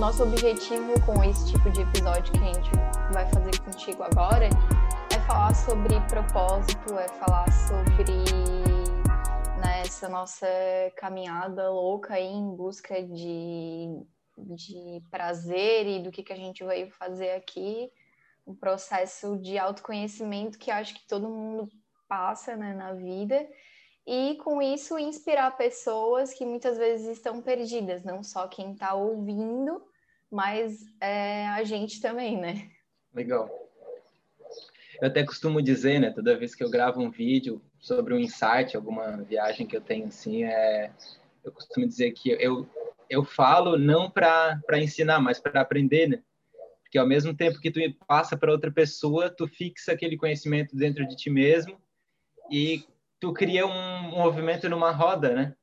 nosso objetivo com esse tipo de episódio que a gente vai fazer contigo agora é falar sobre propósito, é falar sobre né, essa nossa caminhada louca aí em busca de, de prazer e do que, que a gente veio fazer aqui. Um processo de autoconhecimento que acho que todo mundo passa né, na vida e com isso inspirar pessoas que muitas vezes estão perdidas, não só quem está ouvindo, mas é, a gente também, né? Legal. Eu até costumo dizer, né, toda vez que eu gravo um vídeo sobre um insight, alguma viagem que eu tenho assim, é, eu costumo dizer que eu, eu falo não para ensinar, mas para aprender, né? Porque ao mesmo tempo que tu passa para outra pessoa, tu fixa aquele conhecimento dentro de ti mesmo e tu cria um movimento numa roda, né?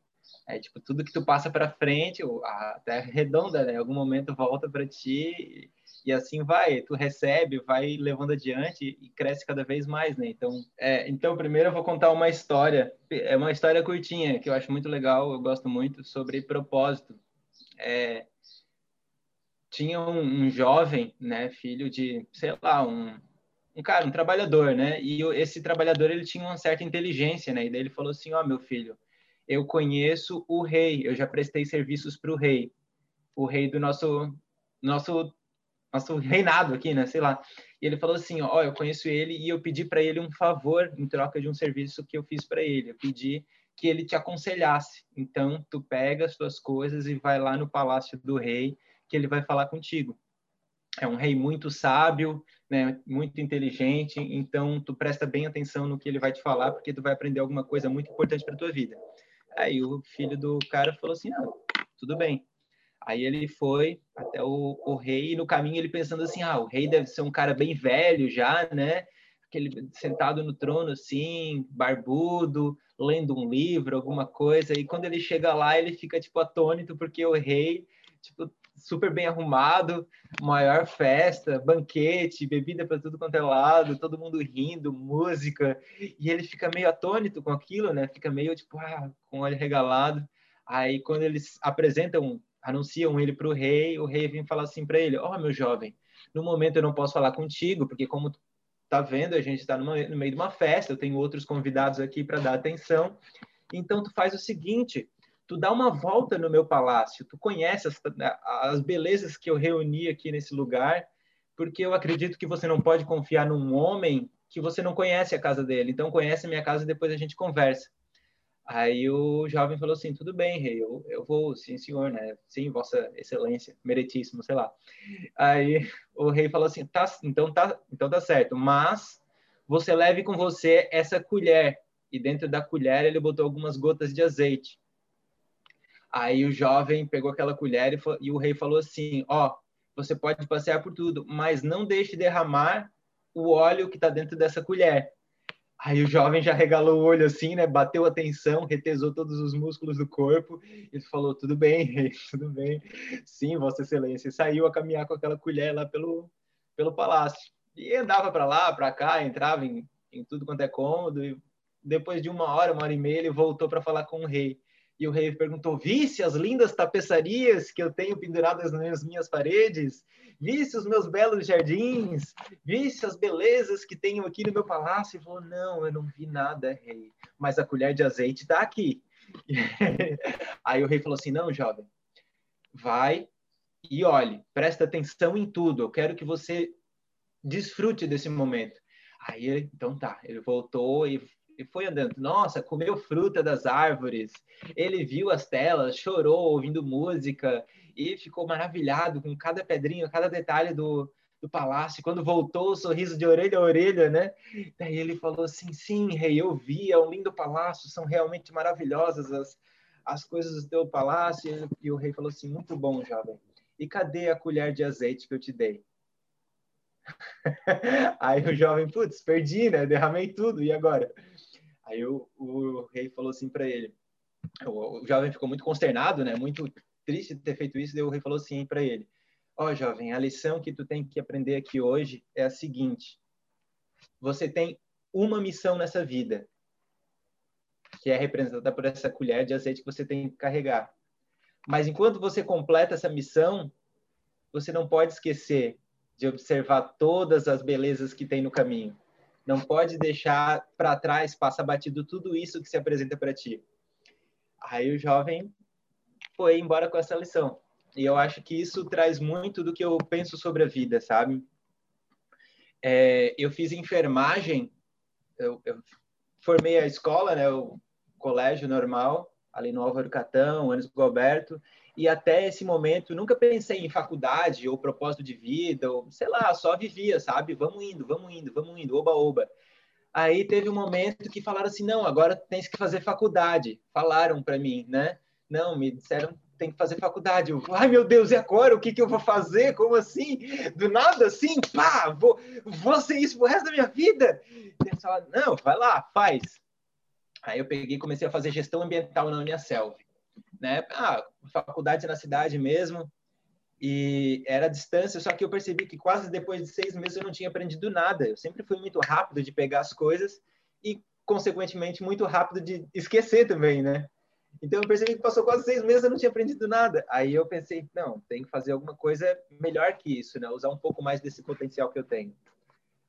É tipo tudo que tu passa para frente, a terra é redonda, né? Em algum momento volta para ti e assim vai. Tu recebe, vai levando adiante e cresce cada vez mais, né? Então, é, então primeiro eu vou contar uma história. É uma história curtinha que eu acho muito legal. Eu gosto muito sobre propósito. É, tinha um, um jovem, né? Filho de, sei lá, um um cara, um trabalhador, né? E esse trabalhador ele tinha uma certa inteligência, né? E daí ele falou assim: "Ó, oh, meu filho, eu conheço o rei, eu já prestei serviços para o rei, o rei do nosso nosso nosso reinado aqui, né? Sei lá. E ele falou assim: "Ó, oh, eu conheço ele e eu pedi para ele um favor em troca de um serviço que eu fiz para ele. Eu pedi que ele te aconselhasse. Então, tu pega as tuas coisas e vai lá no palácio do rei, que ele vai falar contigo." é um rei muito sábio, né, muito inteligente, então tu presta bem atenção no que ele vai te falar, porque tu vai aprender alguma coisa muito importante para tua vida. Aí o filho do cara falou assim, ah, tudo bem. Aí ele foi até o, o rei, e no caminho ele pensando assim, ah, o rei deve ser um cara bem velho já, né, aquele sentado no trono assim, barbudo, lendo um livro, alguma coisa, e quando ele chega lá, ele fica tipo atônito porque o rei tipo super bem arrumado, maior festa, banquete, bebida para tudo quanto é lado, todo mundo rindo, música, e ele fica meio atônito com aquilo, né? Fica meio tipo, ah, com o olho regalado. Aí quando eles apresentam, anunciam ele para o rei, o rei vem falar assim para ele: "Ó, oh, meu jovem, no momento eu não posso falar contigo, porque como tá vendo, a gente está no meio de uma festa, eu tenho outros convidados aqui para dar atenção. Então tu faz o seguinte, tu dá uma volta no meu palácio, tu conhece as, as belezas que eu reuni aqui nesse lugar, porque eu acredito que você não pode confiar num homem que você não conhece a casa dele. Então conhece a minha casa e depois a gente conversa. Aí o jovem falou assim, tudo bem, rei, eu, eu vou, sim, senhor, né? Sim, vossa excelência, meritíssimo, sei lá. Aí o rei falou assim, tá, então tá, então tá certo, mas você leve com você essa colher. E dentro da colher ele botou algumas gotas de azeite. Aí o jovem pegou aquela colher e, e o rei falou assim: Ó, oh, você pode passear por tudo, mas não deixe derramar o óleo que está dentro dessa colher. Aí o jovem já regalou o olho assim, né? Bateu atenção, retesou todos os músculos do corpo e falou: Tudo bem, rei, tudo bem. Sim, Vossa Excelência. E saiu a caminhar com aquela colher lá pelo, pelo palácio. E andava para lá, para cá, entrava em, em tudo quanto é cômodo. E depois de uma hora, uma hora e meia, ele voltou para falar com o rei. E o rei perguntou: Visse as lindas tapeçarias que eu tenho penduradas nas minhas paredes? Visse os meus belos jardins? Visse as belezas que tenho aqui no meu palácio? E falou: Não, eu não vi nada, rei. Mas a colher de azeite está aqui. Aí o rei falou assim: Não, jovem, vai e olhe, presta atenção em tudo. Eu quero que você desfrute desse momento. Aí, então tá, ele voltou e e foi andando. Nossa, comeu fruta das árvores. Ele viu as telas, chorou ouvindo música e ficou maravilhado com cada pedrinho, cada detalhe do, do palácio. Quando voltou, o sorriso de orelha a orelha, né? Daí ele falou assim: Sim, rei, eu vi, é um lindo palácio, são realmente maravilhosas as, as coisas do teu palácio. E o rei falou assim: Muito bom, jovem. E cadê a colher de azeite que eu te dei? Aí o jovem, putz, perdi, né? Derramei tudo, e agora? Aí o, o rei falou assim para ele. O, o, jovem ficou muito consternado, né? Muito triste de ter feito isso. Daí o rei falou assim para ele: Ó, oh, jovem, a lição que tu tem que aprender aqui hoje é a seguinte: você tem uma missão nessa vida, que é representada por essa colher de azeite que você tem que carregar. Mas enquanto você completa essa missão, você não pode esquecer de observar todas as belezas que tem no caminho. Não pode deixar para trás, passar batido tudo isso que se apresenta para ti. Aí o jovem foi embora com essa lição. E eu acho que isso traz muito do que eu penso sobre a vida, sabe? É, eu fiz enfermagem, eu, eu, formei a escola, né, o colégio normal, ali no Álvaro Catão, Anos Gilberto, e até esse momento nunca pensei em faculdade ou propósito de vida, ou sei lá, só vivia, sabe? Vamos indo, vamos indo, vamos indo, oba, oba. Aí teve um momento que falaram assim: não, agora tens que fazer faculdade. Falaram para mim, né? Não, me disseram tem que fazer faculdade. Eu, Ai, meu Deus, e agora? O que, que eu vou fazer? Como assim? Do nada assim? Pá, vou, vou ser isso pro resto da minha vida? E eles falaram, não, vai lá, faz. Aí eu peguei e comecei a fazer gestão ambiental na Unicelv. Né? Ah, faculdade na cidade mesmo. E era distância, só que eu percebi que quase depois de seis meses eu não tinha aprendido nada. Eu sempre fui muito rápido de pegar as coisas e, consequentemente, muito rápido de esquecer também, né? Então eu percebi que passou quase seis meses eu não tinha aprendido nada. Aí eu pensei, não, tem que fazer alguma coisa melhor que isso, né? Usar um pouco mais desse potencial que eu tenho.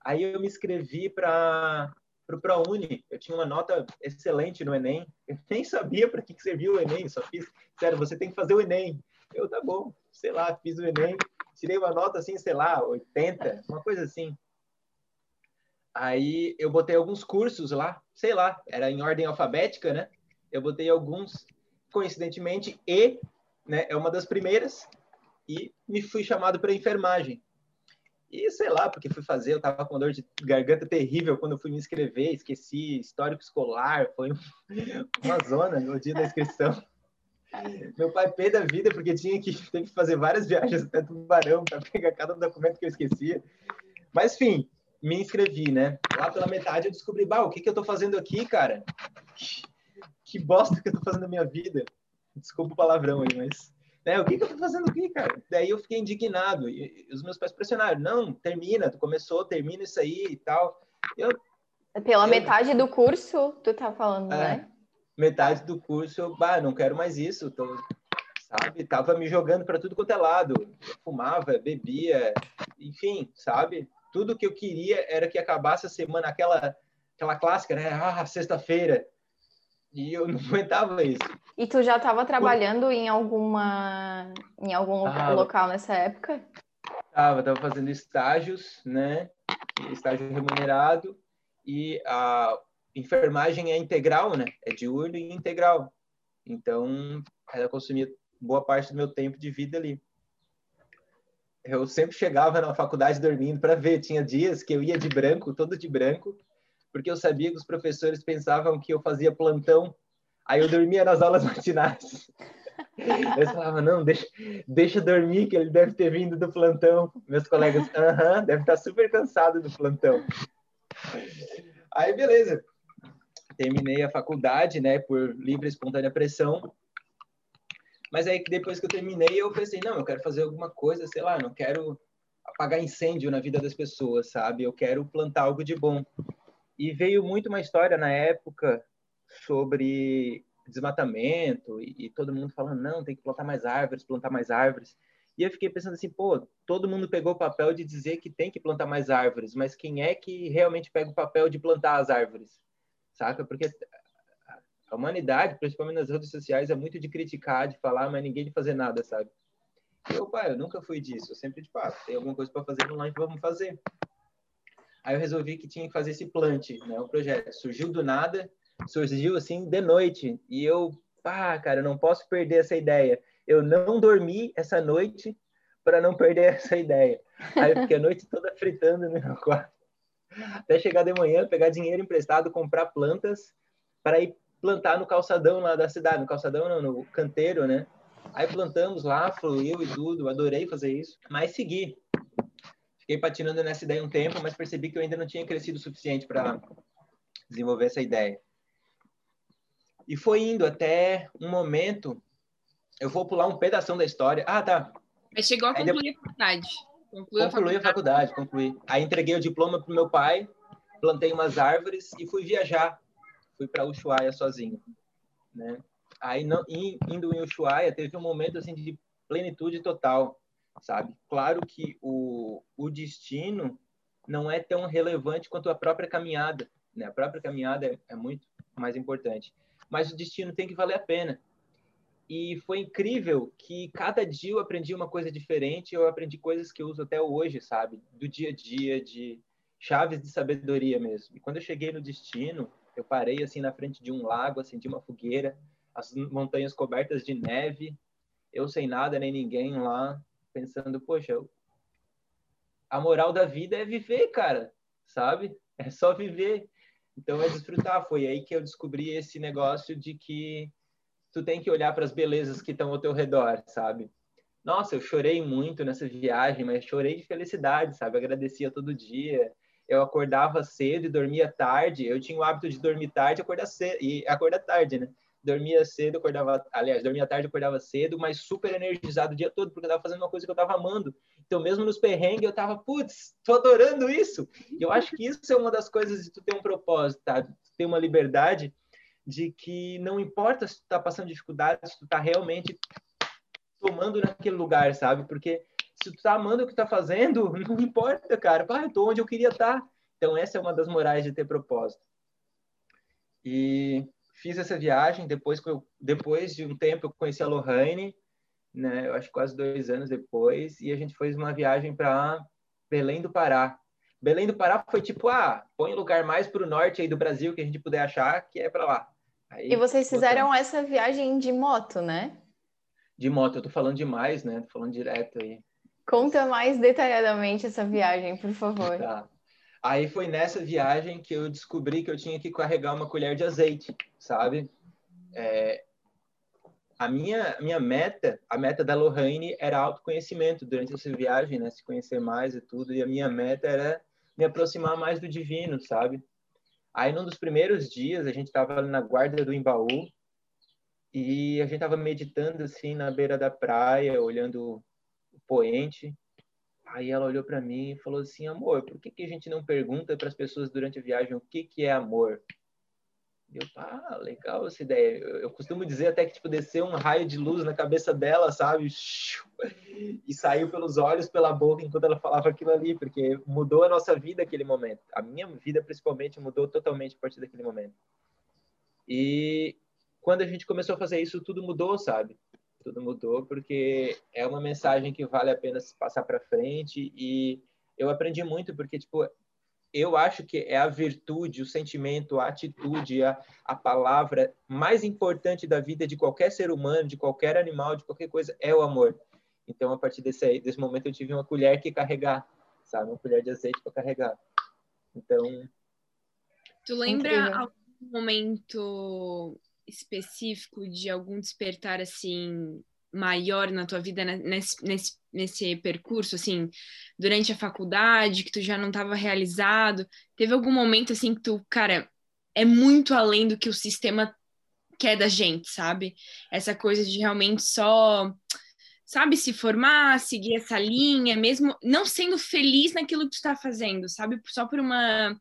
Aí eu me inscrevi para o ProUni. Eu tinha uma nota excelente no Enem. Eu nem sabia para que, que servia o Enem, só fiz, sério, você tem que fazer o Enem. Eu, tá bom, sei lá, fiz o Enem, tirei uma nota assim, sei lá, 80, uma coisa assim. Aí eu botei alguns cursos lá, sei lá, era em ordem alfabética, né? eu botei alguns, coincidentemente, e né, é uma das primeiras, e me fui chamado para enfermagem. E sei lá, porque fui fazer, eu tava com dor de garganta terrível quando fui me inscrever, esqueci histórico escolar, foi uma zona no dia da inscrição. Meu pai pé da vida porque tinha que, ter que fazer várias viagens até Tubarão para pegar cada documento que eu esquecia. Mas, enfim, me inscrevi, né? Lá pela metade eu descobri, bah, o que, que eu tô fazendo aqui, cara? que bosta que eu tô fazendo na minha vida. Desculpa o palavrão aí, mas. Né, o que, que eu tô fazendo aqui, cara? Daí eu fiquei indignado. E, e os meus pais pressionaram: não, termina, tu começou, termina isso aí e tal. Eu, Pela eu, metade do curso, tu tá falando, é, né? Metade do curso, eu, bah, não quero mais isso. Tô, sabe? Tava me jogando para tudo quanto é lado. Eu fumava, bebia, enfim, sabe? Tudo que eu queria era que acabasse a semana, aquela, aquela clássica, né? Ah, sexta-feira e eu não aguentava isso. E tu já estava trabalhando em alguma em algum tava, local nessa época? Tava, tava fazendo estágios, né? Estágio remunerado e a enfermagem é integral, né? É diurno e integral. Então, ela consumia boa parte do meu tempo de vida ali. Eu sempre chegava na faculdade dormindo para ver. Tinha dias que eu ia de branco, todo de branco, porque eu sabia que os professores pensavam que eu fazia plantão. Aí eu dormia nas aulas matinais. Eles falavam, não, deixa, deixa dormir, que ele deve ter vindo do plantão. Meus colegas, aham, deve estar super cansado do plantão. Aí, beleza. Terminei a faculdade, né, por livre e espontânea pressão. Mas aí, depois que eu terminei, eu pensei, não, eu quero fazer alguma coisa, sei lá, não quero apagar incêndio na vida das pessoas, sabe? Eu quero plantar algo de bom. E veio muito uma história na época sobre desmatamento e, e, todo mundo falando, não, tem que plantar mais árvores, plantar mais árvores. E eu fiquei pensando assim, pô, todo mundo pegou o papel de dizer que tem que plantar mais árvores, mas quem é que realmente pega o papel de plantar as árvores? Saca? Porque a humanidade, principalmente nas redes sociais, é muito de criticar, de falar, mas ninguém de fazer nada, sabe? Eu, pai, eu nunca fui disso. Eu sempre, tipo, ah, tem alguma coisa para fazer, vamos lá, vamos fazer. Aí eu resolvi que tinha que fazer esse plant, né? O projeto surgiu do nada, surgiu assim de noite. E eu, pá, cara, eu não posso perder essa ideia. Eu não dormi essa noite para não perder essa ideia. Aí eu fiquei a noite toda fritando no meu quarto. Até chegar de manhã, pegar dinheiro emprestado, comprar plantas para ir plantar no calçadão lá da cidade. No calçadão, não, no canteiro, né? Aí plantamos lá, fluiu e tudo. Adorei fazer isso. Mas segui. Fiquei patinando nessa ideia um tempo, mas percebi que eu ainda não tinha crescido o suficiente para desenvolver essa ideia. E foi indo até um momento. Eu vou pular um pedaço da história. Ah, tá. Mas chegou a concluir a faculdade. Concluí a faculdade. a faculdade, concluí. Aí entreguei o diploma pro meu pai, plantei umas árvores e fui viajar. Fui para Ushuaia sozinho, né? Aí não, indo em Ushuaia teve um momento assim de plenitude total sabe? Claro que o, o destino não é tão relevante quanto a própria caminhada, né? A própria caminhada é, é muito mais importante, mas o destino tem que valer a pena. E foi incrível que cada dia eu aprendi uma coisa diferente, eu aprendi coisas que eu uso até hoje, sabe? Do dia a dia, de chaves de sabedoria mesmo. E quando eu cheguei no destino, eu parei assim na frente de um lago, acendi uma fogueira, as montanhas cobertas de neve, eu sem nada nem ninguém lá, pensando, poxa, a moral da vida é viver, cara, sabe? É só viver. Então é desfrutar. Foi aí que eu descobri esse negócio de que tu tem que olhar para as belezas que estão ao teu redor, sabe? Nossa, eu chorei muito nessa viagem, mas chorei de felicidade, sabe? Agradecia todo dia. Eu acordava cedo e dormia tarde. Eu tinha o hábito de dormir tarde acordar cedo e acordar tarde, né? Dormia cedo, acordava, aliás, dormia tarde, acordava cedo, mas super energizado o dia todo, porque eu estava fazendo uma coisa que eu estava amando. Então, mesmo nos perrengues, eu estava, putz, tô adorando isso. E eu acho que isso é uma das coisas de tu ter um propósito, tá? Tu ter uma liberdade de que não importa se tu tá passando dificuldade, se tu tá realmente tomando naquele lugar, sabe? Porque se tu tá amando o que tá fazendo, não importa, cara. Ah, eu tô onde eu queria estar. Tá. Então essa é uma das morais de ter propósito. E fiz essa viagem depois que eu, depois de um tempo eu conheci a Lohane, né? Eu acho quase dois anos depois e a gente fez uma viagem para Belém do Pará. Belém do Pará foi tipo, ah, põe lugar mais para o norte aí do Brasil que a gente puder achar, que é para lá. Aí, e vocês fizeram botamos. essa viagem de moto, né? De moto, eu tô falando demais, né? Tô falando direto aí. Conta mais detalhadamente essa viagem, por favor. Tá. Aí foi nessa viagem que eu descobri que eu tinha que carregar uma colher de azeite, sabe? É, a minha, minha meta, a meta da Lohane era autoconhecimento durante essa viagem, né? Se conhecer mais e tudo. E a minha meta era me aproximar mais do divino, sabe? Aí, num dos primeiros dias, a gente estava na guarda do Embaú e a gente estava meditando assim na beira da praia, olhando o poente. Aí ela olhou para mim e falou assim: "Amor, por que que a gente não pergunta para as pessoas durante a viagem o que que é amor?" Eu, ah, legal essa ideia. Eu, eu, costumo dizer até que, tipo, desceu um raio de luz na cabeça dela, sabe? E saiu pelos olhos, pela boca, enquanto ela falava aquilo ali, porque mudou a nossa vida aquele momento. A minha vida, principalmente, mudou totalmente a partir daquele momento. E quando a gente começou a fazer isso, tudo mudou, sabe? Tudo mudou, porque é uma mensagem que vale a pena se passar para frente. E eu aprendi muito, porque, tipo, eu acho que é a virtude, o sentimento, a atitude, a, a palavra mais importante da vida de qualquer ser humano, de qualquer animal, de qualquer coisa, é o amor. Então, a partir desse, desse momento, eu tive uma colher que carregar, sabe? Uma colher de azeite para carregar. Então. Tu lembra incrível. algum momento específico de algum despertar assim maior na tua vida nesse, nesse, nesse percurso, assim, durante a faculdade, que tu já não estava realizado? Teve algum momento, assim, que tu, cara, é muito além do que o sistema quer da gente, sabe? Essa coisa de realmente só, sabe, se formar, seguir essa linha, mesmo não sendo feliz naquilo que tu está fazendo, sabe? Só por uma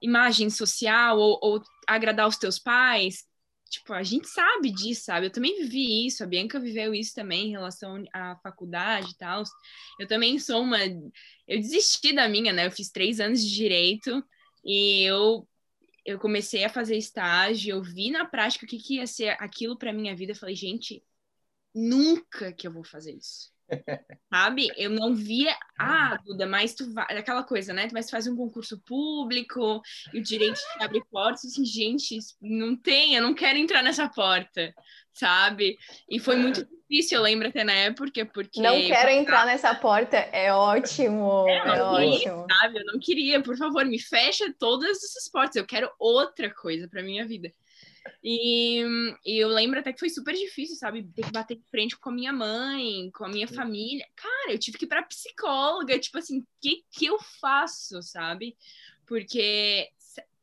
imagem social ou, ou agradar os teus pais, tipo, a gente sabe disso, sabe? Eu também vivi isso, a Bianca viveu isso também em relação à faculdade e tal. Eu também sou uma. Eu desisti da minha, né? Eu fiz três anos de direito e eu. Eu comecei a fazer estágio, eu vi na prática o que, que ia ser aquilo para minha vida. Eu falei, gente, nunca que eu vou fazer isso. Sabe? Eu não via. Ah, Duda, mas tu vai. Aquela coisa, né? Mas tu faz um concurso público e o direito te abre portas. Assim, gente, não tem, eu não quero entrar nessa porta, sabe? E foi muito difícil, eu lembro até na época, porque. Não quero entrar nessa porta, é ótimo. É, é ótimo. Sabe? Eu não queria, por favor, me fecha todas essas portas. Eu quero outra coisa para minha vida. E, e, eu lembro até que foi super difícil, sabe? Ter que bater de frente com a minha mãe, com a minha família. Cara, eu tive que ir pra psicóloga, tipo assim, o que, que eu faço, sabe? Porque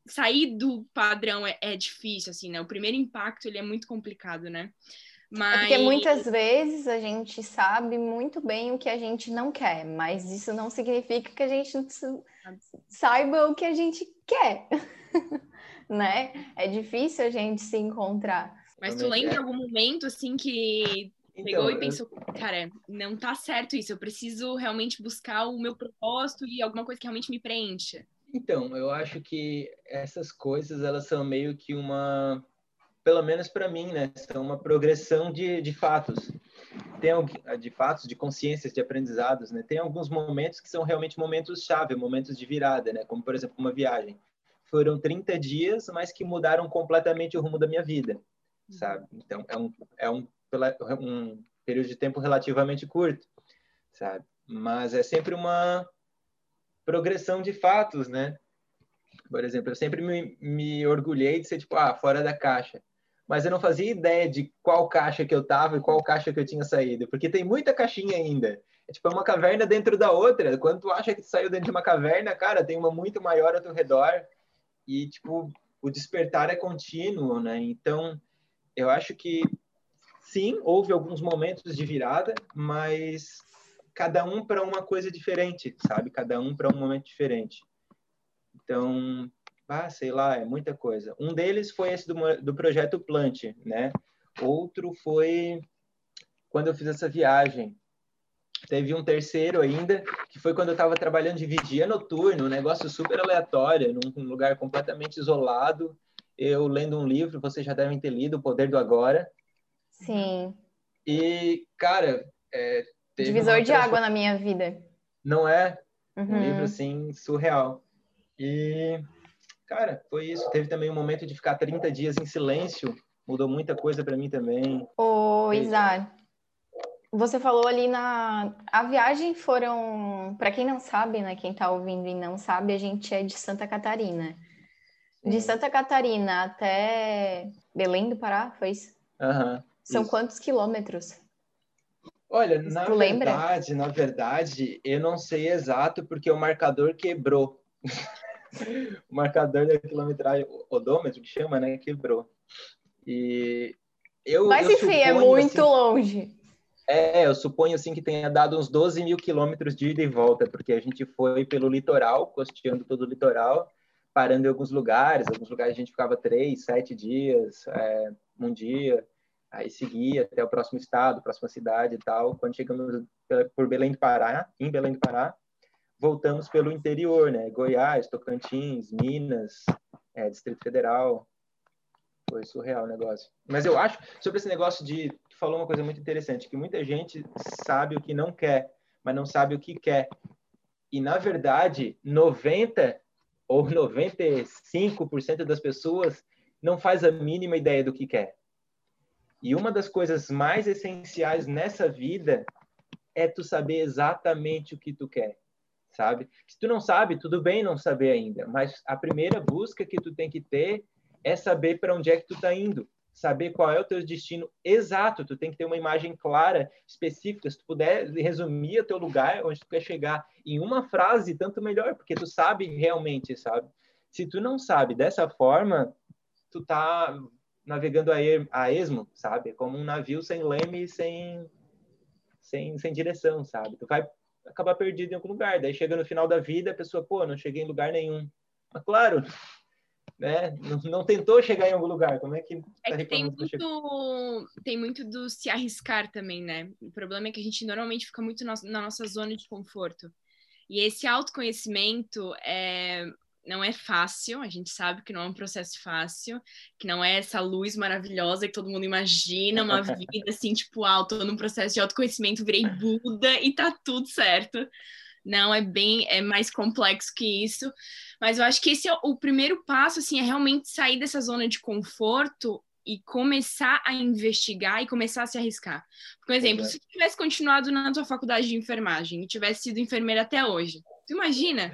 sair do padrão é, é, difícil, assim, né? O primeiro impacto, ele é muito complicado, né? Mas... É porque muitas vezes a gente sabe muito bem o que a gente não quer, mas isso não significa que a gente saiba o que a gente quer. né? É difícil a gente se encontrar. Mas tu lembra algum momento assim que Então, Pegou e pensou, cara, não tá certo isso, eu preciso realmente buscar o meu propósito e alguma coisa que realmente me preencha. Então, eu acho que essas coisas, elas são meio que uma, pelo menos para mim, né, são uma progressão de, de fatos. Tem de fatos, de consciências, de aprendizados, né? Tem alguns momentos que são realmente momentos chave, momentos de virada, né? Como por exemplo, uma viagem. Foram 30 dias, mas que mudaram completamente o rumo da minha vida, sabe? Então, é um é um um período de tempo relativamente curto, sabe? Mas é sempre uma progressão de fatos, né? Por exemplo, eu sempre me, me orgulhei de ser tipo, ah, fora da caixa. Mas eu não fazia ideia de qual caixa que eu tava e qual caixa que eu tinha saído, porque tem muita caixinha ainda. É tipo é uma caverna dentro da outra. Quando tu acha que tu saiu dentro de uma caverna, cara, tem uma muito maior ao teu redor. E tipo, o despertar é contínuo, né? Então, eu acho que sim, houve alguns momentos de virada, mas cada um para uma coisa diferente, sabe? Cada um para um momento diferente. Então, ah, sei lá, é muita coisa. Um deles foi esse do, do projeto Plant, né? Outro foi quando eu fiz essa viagem. Teve um terceiro ainda, que foi quando eu estava trabalhando de vigia noturno, um negócio super aleatório, num lugar completamente isolado. Eu lendo um livro, vocês já devem ter lido, O Poder do Agora. Sim. E, cara. É, Divisor de água na minha vida. Não é? Uhum. Um livro, assim, surreal. E, cara, foi isso. Teve também um momento de ficar 30 dias em silêncio. Mudou muita coisa para mim também. Ô, Isa, você falou ali na. A viagem foram. Para quem não sabe, né? Quem tá ouvindo e não sabe, a gente é de Santa Catarina. De Santa Catarina até Belém do Pará, foi isso? Uhum. São Isso. quantos quilômetros? Olha, na tu verdade, lembra? na verdade, eu não sei exato porque o marcador quebrou. o marcador da quilometragem, o odômetro que chama, né, quebrou. E eu, Mas eu enfim, é suponho, é muito assim, longe. É, eu suponho assim que tenha dado uns 12 mil quilômetros de ida e volta, porque a gente foi pelo litoral, costeando todo o litoral, parando em alguns lugares, alguns lugares a gente ficava três, sete dias, é, um dia aí seguir até o próximo estado, próxima cidade e tal. Quando chegamos por Belém do Pará, em Belém do Pará, voltamos pelo interior, né? Goiás, Tocantins, Minas, é, Distrito Federal. Foi surreal o negócio. Mas eu acho, sobre esse negócio de. Falou uma coisa muito interessante, que muita gente sabe o que não quer, mas não sabe o que quer. E, na verdade, 90 ou 95% das pessoas não faz a mínima ideia do que quer. E uma das coisas mais essenciais nessa vida é tu saber exatamente o que tu quer, sabe? Se tu não sabe, tudo bem não saber ainda, mas a primeira busca que tu tem que ter é saber para onde é que tu tá indo, saber qual é o teu destino exato, tu tem que ter uma imagem clara, específica, se tu puder resumir o teu lugar onde tu quer chegar em uma frase, tanto melhor, porque tu sabe realmente, sabe? Se tu não sabe dessa forma, tu tá navegando a, er, a esmo, sabe? Como um navio sem leme e sem, sem, sem direção, sabe? Tu vai acabar perdido em algum lugar. Daí chega no final da vida, a pessoa, pô, não cheguei em lugar nenhum. Mas claro, né? Não, não tentou chegar em algum lugar. Como é que, é tá que tem muito, tem muito do se arriscar também, né? O problema é que a gente normalmente fica muito na, na nossa zona de conforto. E esse autoconhecimento é não é fácil, a gente sabe que não é um processo fácil, que não é essa luz maravilhosa que todo mundo imagina, uma vida assim, tipo, ah, tô num processo de autoconhecimento, virei Buda e tá tudo certo. Não, é bem, é mais complexo que isso. Mas eu acho que esse é o primeiro passo, assim, é realmente sair dessa zona de conforto e começar a investigar e começar a se arriscar. Por exemplo, se tu tivesse continuado na tua faculdade de enfermagem e tivesse sido enfermeira até hoje, tu imagina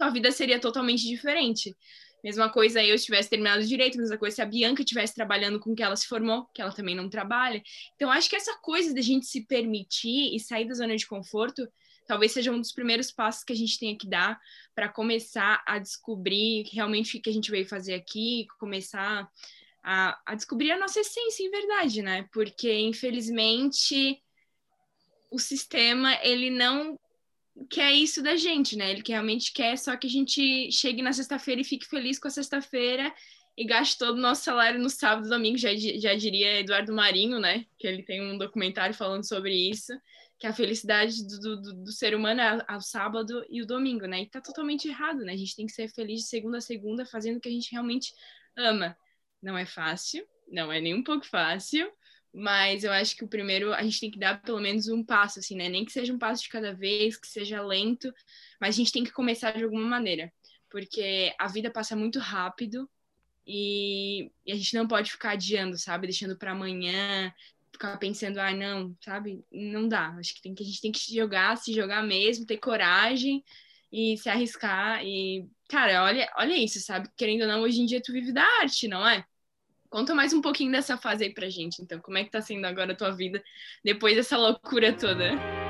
tua vida seria totalmente diferente. Mesma coisa eu tivesse terminado direito, mesma coisa se a Bianca estivesse trabalhando com o que ela se formou, que ela também não trabalha. Então, acho que essa coisa da gente se permitir e sair da zona de conforto talvez seja um dos primeiros passos que a gente tenha que dar para começar a descobrir realmente o que a gente veio fazer aqui, começar a, a descobrir a nossa essência em verdade, né? Porque, infelizmente, o sistema, ele não quer isso da gente, né? Ele que realmente quer só que a gente chegue na sexta-feira e fique feliz com a sexta-feira e gaste todo o nosso salário no sábado e domingo, já, já diria Eduardo Marinho, né? Que ele tem um documentário falando sobre isso, que a felicidade do, do, do ser humano é ao sábado e o domingo, né? E tá totalmente errado, né? A gente tem que ser feliz de segunda a segunda, fazendo o que a gente realmente ama. Não é fácil, não é nem um pouco fácil, mas eu acho que o primeiro a gente tem que dar pelo menos um passo, assim, né? Nem que seja um passo de cada vez, que seja lento, mas a gente tem que começar de alguma maneira, porque a vida passa muito rápido e, e a gente não pode ficar adiando, sabe? Deixando para amanhã, ficar pensando, ah, não, sabe? Não dá. Acho que, tem que a gente tem que jogar, se jogar mesmo, ter coragem e se arriscar. E, cara, olha, olha isso, sabe? Querendo ou não, hoje em dia tu vive da arte, não é? Conta mais um pouquinho dessa fase aí pra gente, então. Como é que tá sendo agora a tua vida depois dessa loucura toda?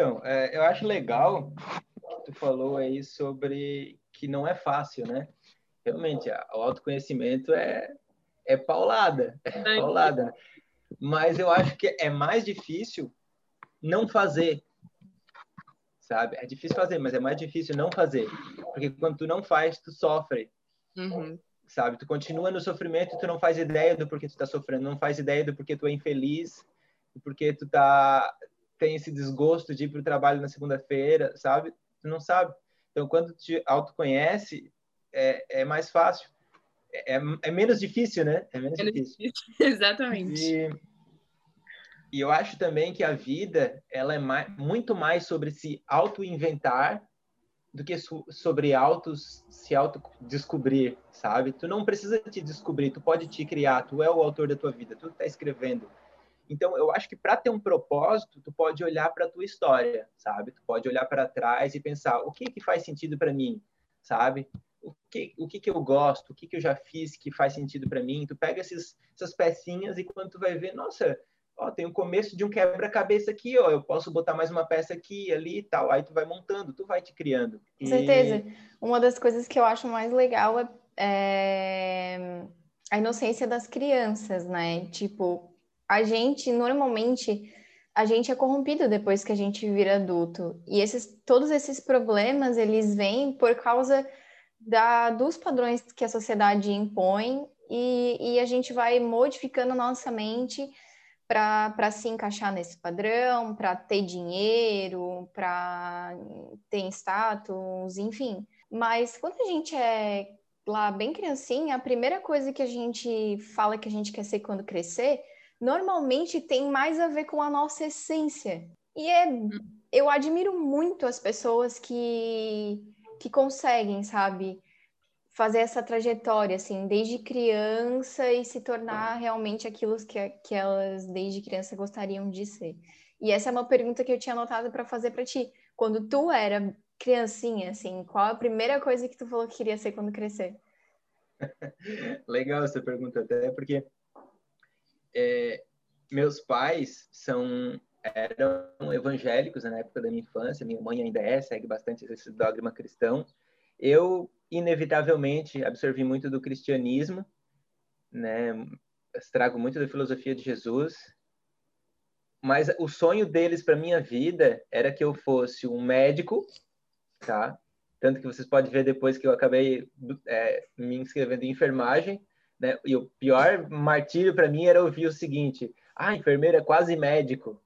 Então, é, eu acho legal que tu falou aí sobre que não é fácil, né? Realmente, o autoconhecimento é, é paulada, é paulada. Mas eu acho que é mais difícil não fazer, sabe? É difícil fazer, mas é mais difícil não fazer. Porque quando tu não faz, tu sofre. Uhum. Sabe? Tu continua no sofrimento e tu não faz ideia do porquê tu tá sofrendo, não faz ideia do porquê tu é infeliz, do porquê tu tá tem esse desgosto de ir para o trabalho na segunda-feira, sabe? Tu não sabe. Então, quando te autoconhece, é, é mais fácil. É, é, é menos difícil, né? É menos, menos difícil. difícil. Exatamente. E, e, eu acho também que a vida, ela é mais, muito mais sobre se auto-inventar do que sobre autos, se auto-descobrir, sabe? Tu não precisa te descobrir, tu pode te criar, tu é o autor da tua vida, tu está escrevendo então, eu acho que para ter um propósito, tu pode olhar para a tua história, sabe? Tu pode olhar para trás e pensar, o que que faz sentido para mim, sabe? O que, o que que eu gosto, o que que eu já fiz que faz sentido para mim. Tu pega esses, essas pecinhas e quando tu vai ver, nossa, ó, tem o começo de um quebra-cabeça aqui, ó, eu posso botar mais uma peça aqui, ali e tal. Aí tu vai montando, tu vai te criando. Com e... certeza. Uma das coisas que eu acho mais legal é, é a inocência das crianças, né? Tipo, a gente normalmente a gente é corrompido depois que a gente vira adulto. E esses todos esses problemas, eles vêm por causa da, dos padrões que a sociedade impõe e, e a gente vai modificando nossa mente para se encaixar nesse padrão, para ter dinheiro, para ter status, enfim. Mas quando a gente é lá bem criancinha, a primeira coisa que a gente fala que a gente quer ser quando crescer normalmente tem mais a ver com a nossa essência. E é, eu admiro muito as pessoas que, que conseguem, sabe, fazer essa trajetória, assim, desde criança e se tornar realmente aquilo que, que elas desde criança gostariam de ser. E essa é uma pergunta que eu tinha anotado para fazer para ti. Quando tu era criancinha, assim, qual a primeira coisa que tu falou que queria ser quando crescer? Legal essa pergunta até, porque é, meus pais são eram evangélicos né, na época da minha infância, minha mãe ainda é, segue bastante esse dogma cristão. Eu, inevitavelmente, absorvi muito do cristianismo, né, trago muito da filosofia de Jesus, mas o sonho deles para minha vida era que eu fosse um médico, tá? Tanto que vocês podem ver depois que eu acabei é, me inscrevendo em enfermagem, né? E o pior martírio para mim era ouvir o seguinte: ah, enfermeiro é quase médico.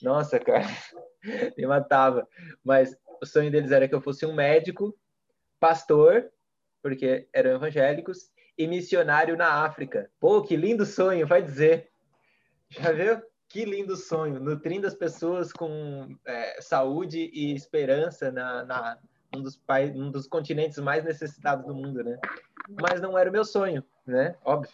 Nossa, cara, me matava. Mas o sonho deles era que eu fosse um médico, pastor, porque eram evangélicos, e missionário na África. Pô, que lindo sonho, vai dizer. Já viu? Que lindo sonho, nutrindo as pessoas com é, saúde e esperança na, na um, dos, um dos continentes mais necessitados do mundo, né? Mas não era o meu sonho né? Óbvio.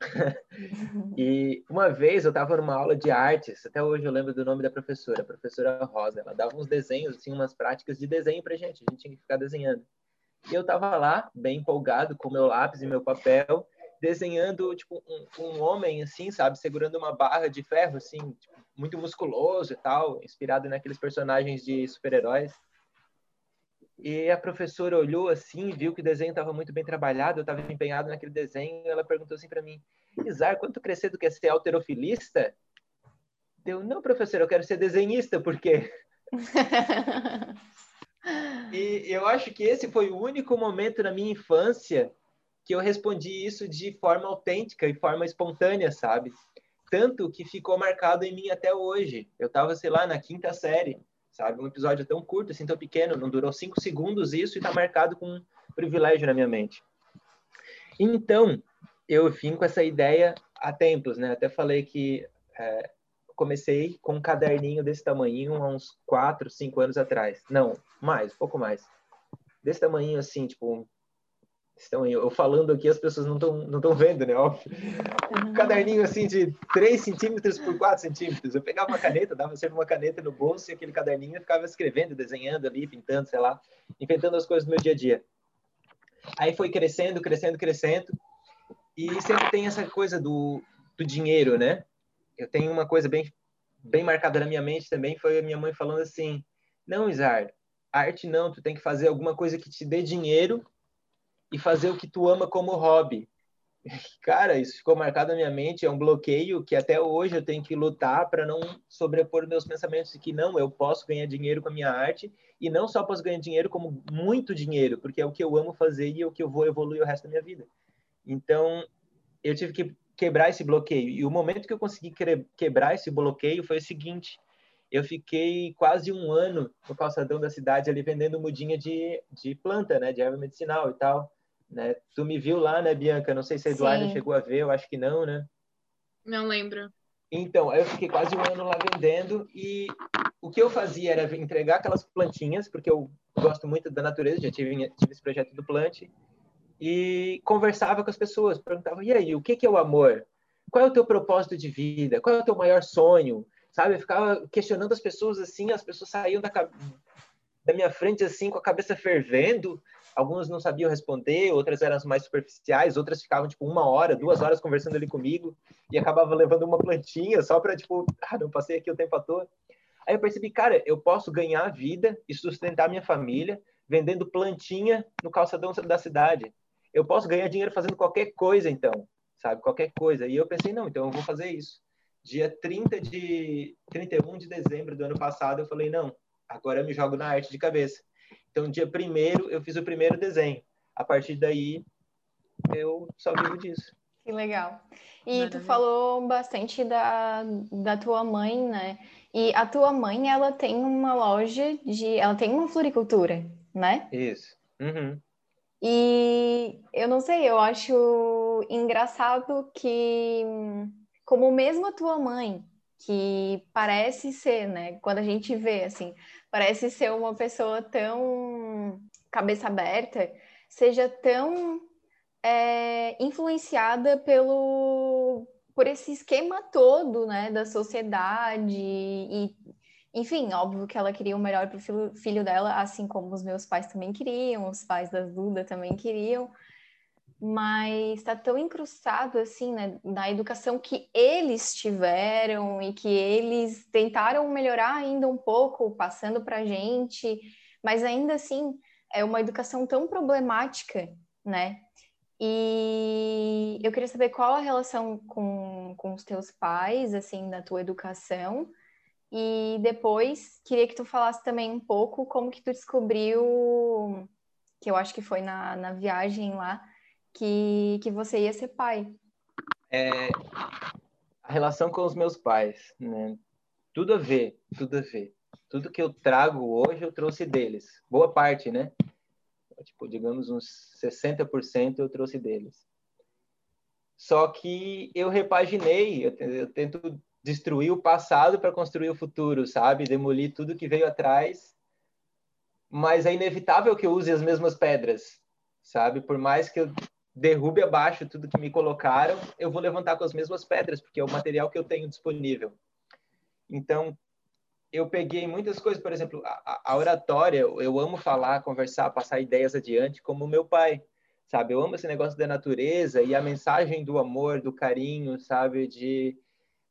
e uma vez eu estava numa aula de artes, até hoje eu lembro do nome da professora, a professora Rosa. Ela dava uns desenhos, assim, umas práticas de desenho pra gente, a gente tinha que ficar desenhando. E eu estava lá, bem empolgado, com meu lápis e meu papel, desenhando, tipo, um, um homem, assim, sabe, segurando uma barra de ferro, assim, tipo, muito musculoso e tal, inspirado naqueles personagens de super-heróis. E a professora olhou assim, viu que o desenho estava muito bem trabalhado, eu estava empenhado naquele desenho, ela perguntou assim para mim: Isar, quando tu crescer, tu quer ser alterofilista? Deu, não, professora, eu quero ser desenhista, porque. e eu acho que esse foi o único momento na minha infância que eu respondi isso de forma autêntica e forma espontânea, sabe? Tanto que ficou marcado em mim até hoje. Eu estava, sei lá, na quinta série sabe? Um episódio tão curto, assim, tão pequeno, não durou cinco segundos isso e está marcado com um privilégio na minha mente. Então, eu vim com essa ideia há tempos, né? Até falei que é, comecei com um caderninho desse tamanho há uns quatro, cinco anos atrás. Não, mais, um pouco mais. Desse tamanho, assim, tipo, Estão eu falando aqui, as pessoas não estão não tão vendo, né? Óbvio. Um caderninho assim de 3 centímetros por 4 centímetros. Eu pegava uma caneta, dava sempre uma caneta no bolso e aquele caderninho eu ficava escrevendo, desenhando ali, pintando, sei lá, inventando as coisas do meu dia a dia. Aí foi crescendo, crescendo, crescendo. E sempre tem essa coisa do, do dinheiro, né? Eu tenho uma coisa bem, bem marcada na minha mente também, foi a minha mãe falando assim, não, Isar, arte não, tu tem que fazer alguma coisa que te dê dinheiro e fazer o que tu ama como hobby. Cara, isso ficou marcado na minha mente, é um bloqueio que até hoje eu tenho que lutar para não sobrepor meus pensamentos de que não, eu posso ganhar dinheiro com a minha arte e não só posso ganhar dinheiro, como muito dinheiro, porque é o que eu amo fazer e é o que eu vou evoluir o resto da minha vida. Então, eu tive que quebrar esse bloqueio. E o momento que eu consegui quebrar esse bloqueio foi o seguinte: eu fiquei quase um ano no calçadão da cidade ali vendendo mudinha de, de planta, né, de erva medicinal e tal. Né? Tu me viu lá, né, Bianca? Não sei se a Eduardo Sim. chegou a ver, eu acho que não, né? Não lembro. Então, aí eu fiquei quase um ano lá vendendo e o que eu fazia era entregar aquelas plantinhas, porque eu gosto muito da natureza, já tive, tive esse projeto do Plante, e conversava com as pessoas, perguntava, e aí, o que, que é o amor? Qual é o teu propósito de vida? Qual é o teu maior sonho? Sabe, eu ficava questionando as pessoas assim, as pessoas saíam da, da minha frente assim, com a cabeça fervendo, algumas não sabiam responder, outras eram mais superficiais, outras ficavam tipo uma hora, duas horas conversando ali comigo e acabava levando uma plantinha só para tipo, ah, não passei aqui o tempo todo. Aí eu percebi, cara, eu posso ganhar vida e sustentar minha família vendendo plantinha no calçadão da cidade. Eu posso ganhar dinheiro fazendo qualquer coisa, então, sabe? Qualquer coisa. E eu pensei, não, então eu vou fazer isso. Dia 30 de 31 de dezembro do ano passado, eu falei, não, agora eu me jogo na arte de cabeça. Então, dia primeiro, eu fiz o primeiro desenho. A partir daí, eu só vivo disso. Que legal. E Maravilha. tu falou bastante da, da tua mãe, né? E a tua mãe, ela tem uma loja de... Ela tem uma floricultura, né? Isso. Uhum. E eu não sei, eu acho engraçado que, como mesmo a tua mãe, que parece ser, né? Quando a gente vê, assim, parece ser uma pessoa tão cabeça aberta, seja tão é, influenciada pelo por esse esquema todo, né, da sociedade e enfim, óbvio que ela queria o melhor para o filho, filho dela, assim como os meus pais também queriam, os pais da Duda também queriam, mas está tão incrustado assim né, na educação que eles tiveram e que eles tentaram melhorar ainda um pouco, passando para a gente, mas ainda assim é uma educação tão problemática, né? E eu queria saber qual a relação com, com os teus pais, assim, da tua educação. E depois, queria que tu falasse também um pouco como que tu descobriu, que eu acho que foi na, na viagem lá, que, que você ia ser pai. É, a relação com os meus pais, né? Tudo a ver, tudo a ver. Tudo que eu trago hoje eu trouxe deles. Boa parte, né? Tipo, digamos uns 60% eu trouxe deles. Só que eu repaginei, eu, eu tento destruir o passado para construir o futuro, sabe? Demolir tudo que veio atrás. Mas é inevitável que eu use as mesmas pedras, sabe? Por mais que eu derrube abaixo tudo que me colocaram, eu vou levantar com as mesmas pedras, porque é o material que eu tenho disponível. Então, eu peguei muitas coisas, por exemplo, a, a oratória, eu amo falar, conversar, passar ideias adiante, como meu pai, sabe? Eu amo esse negócio da natureza e a mensagem do amor, do carinho, sabe? De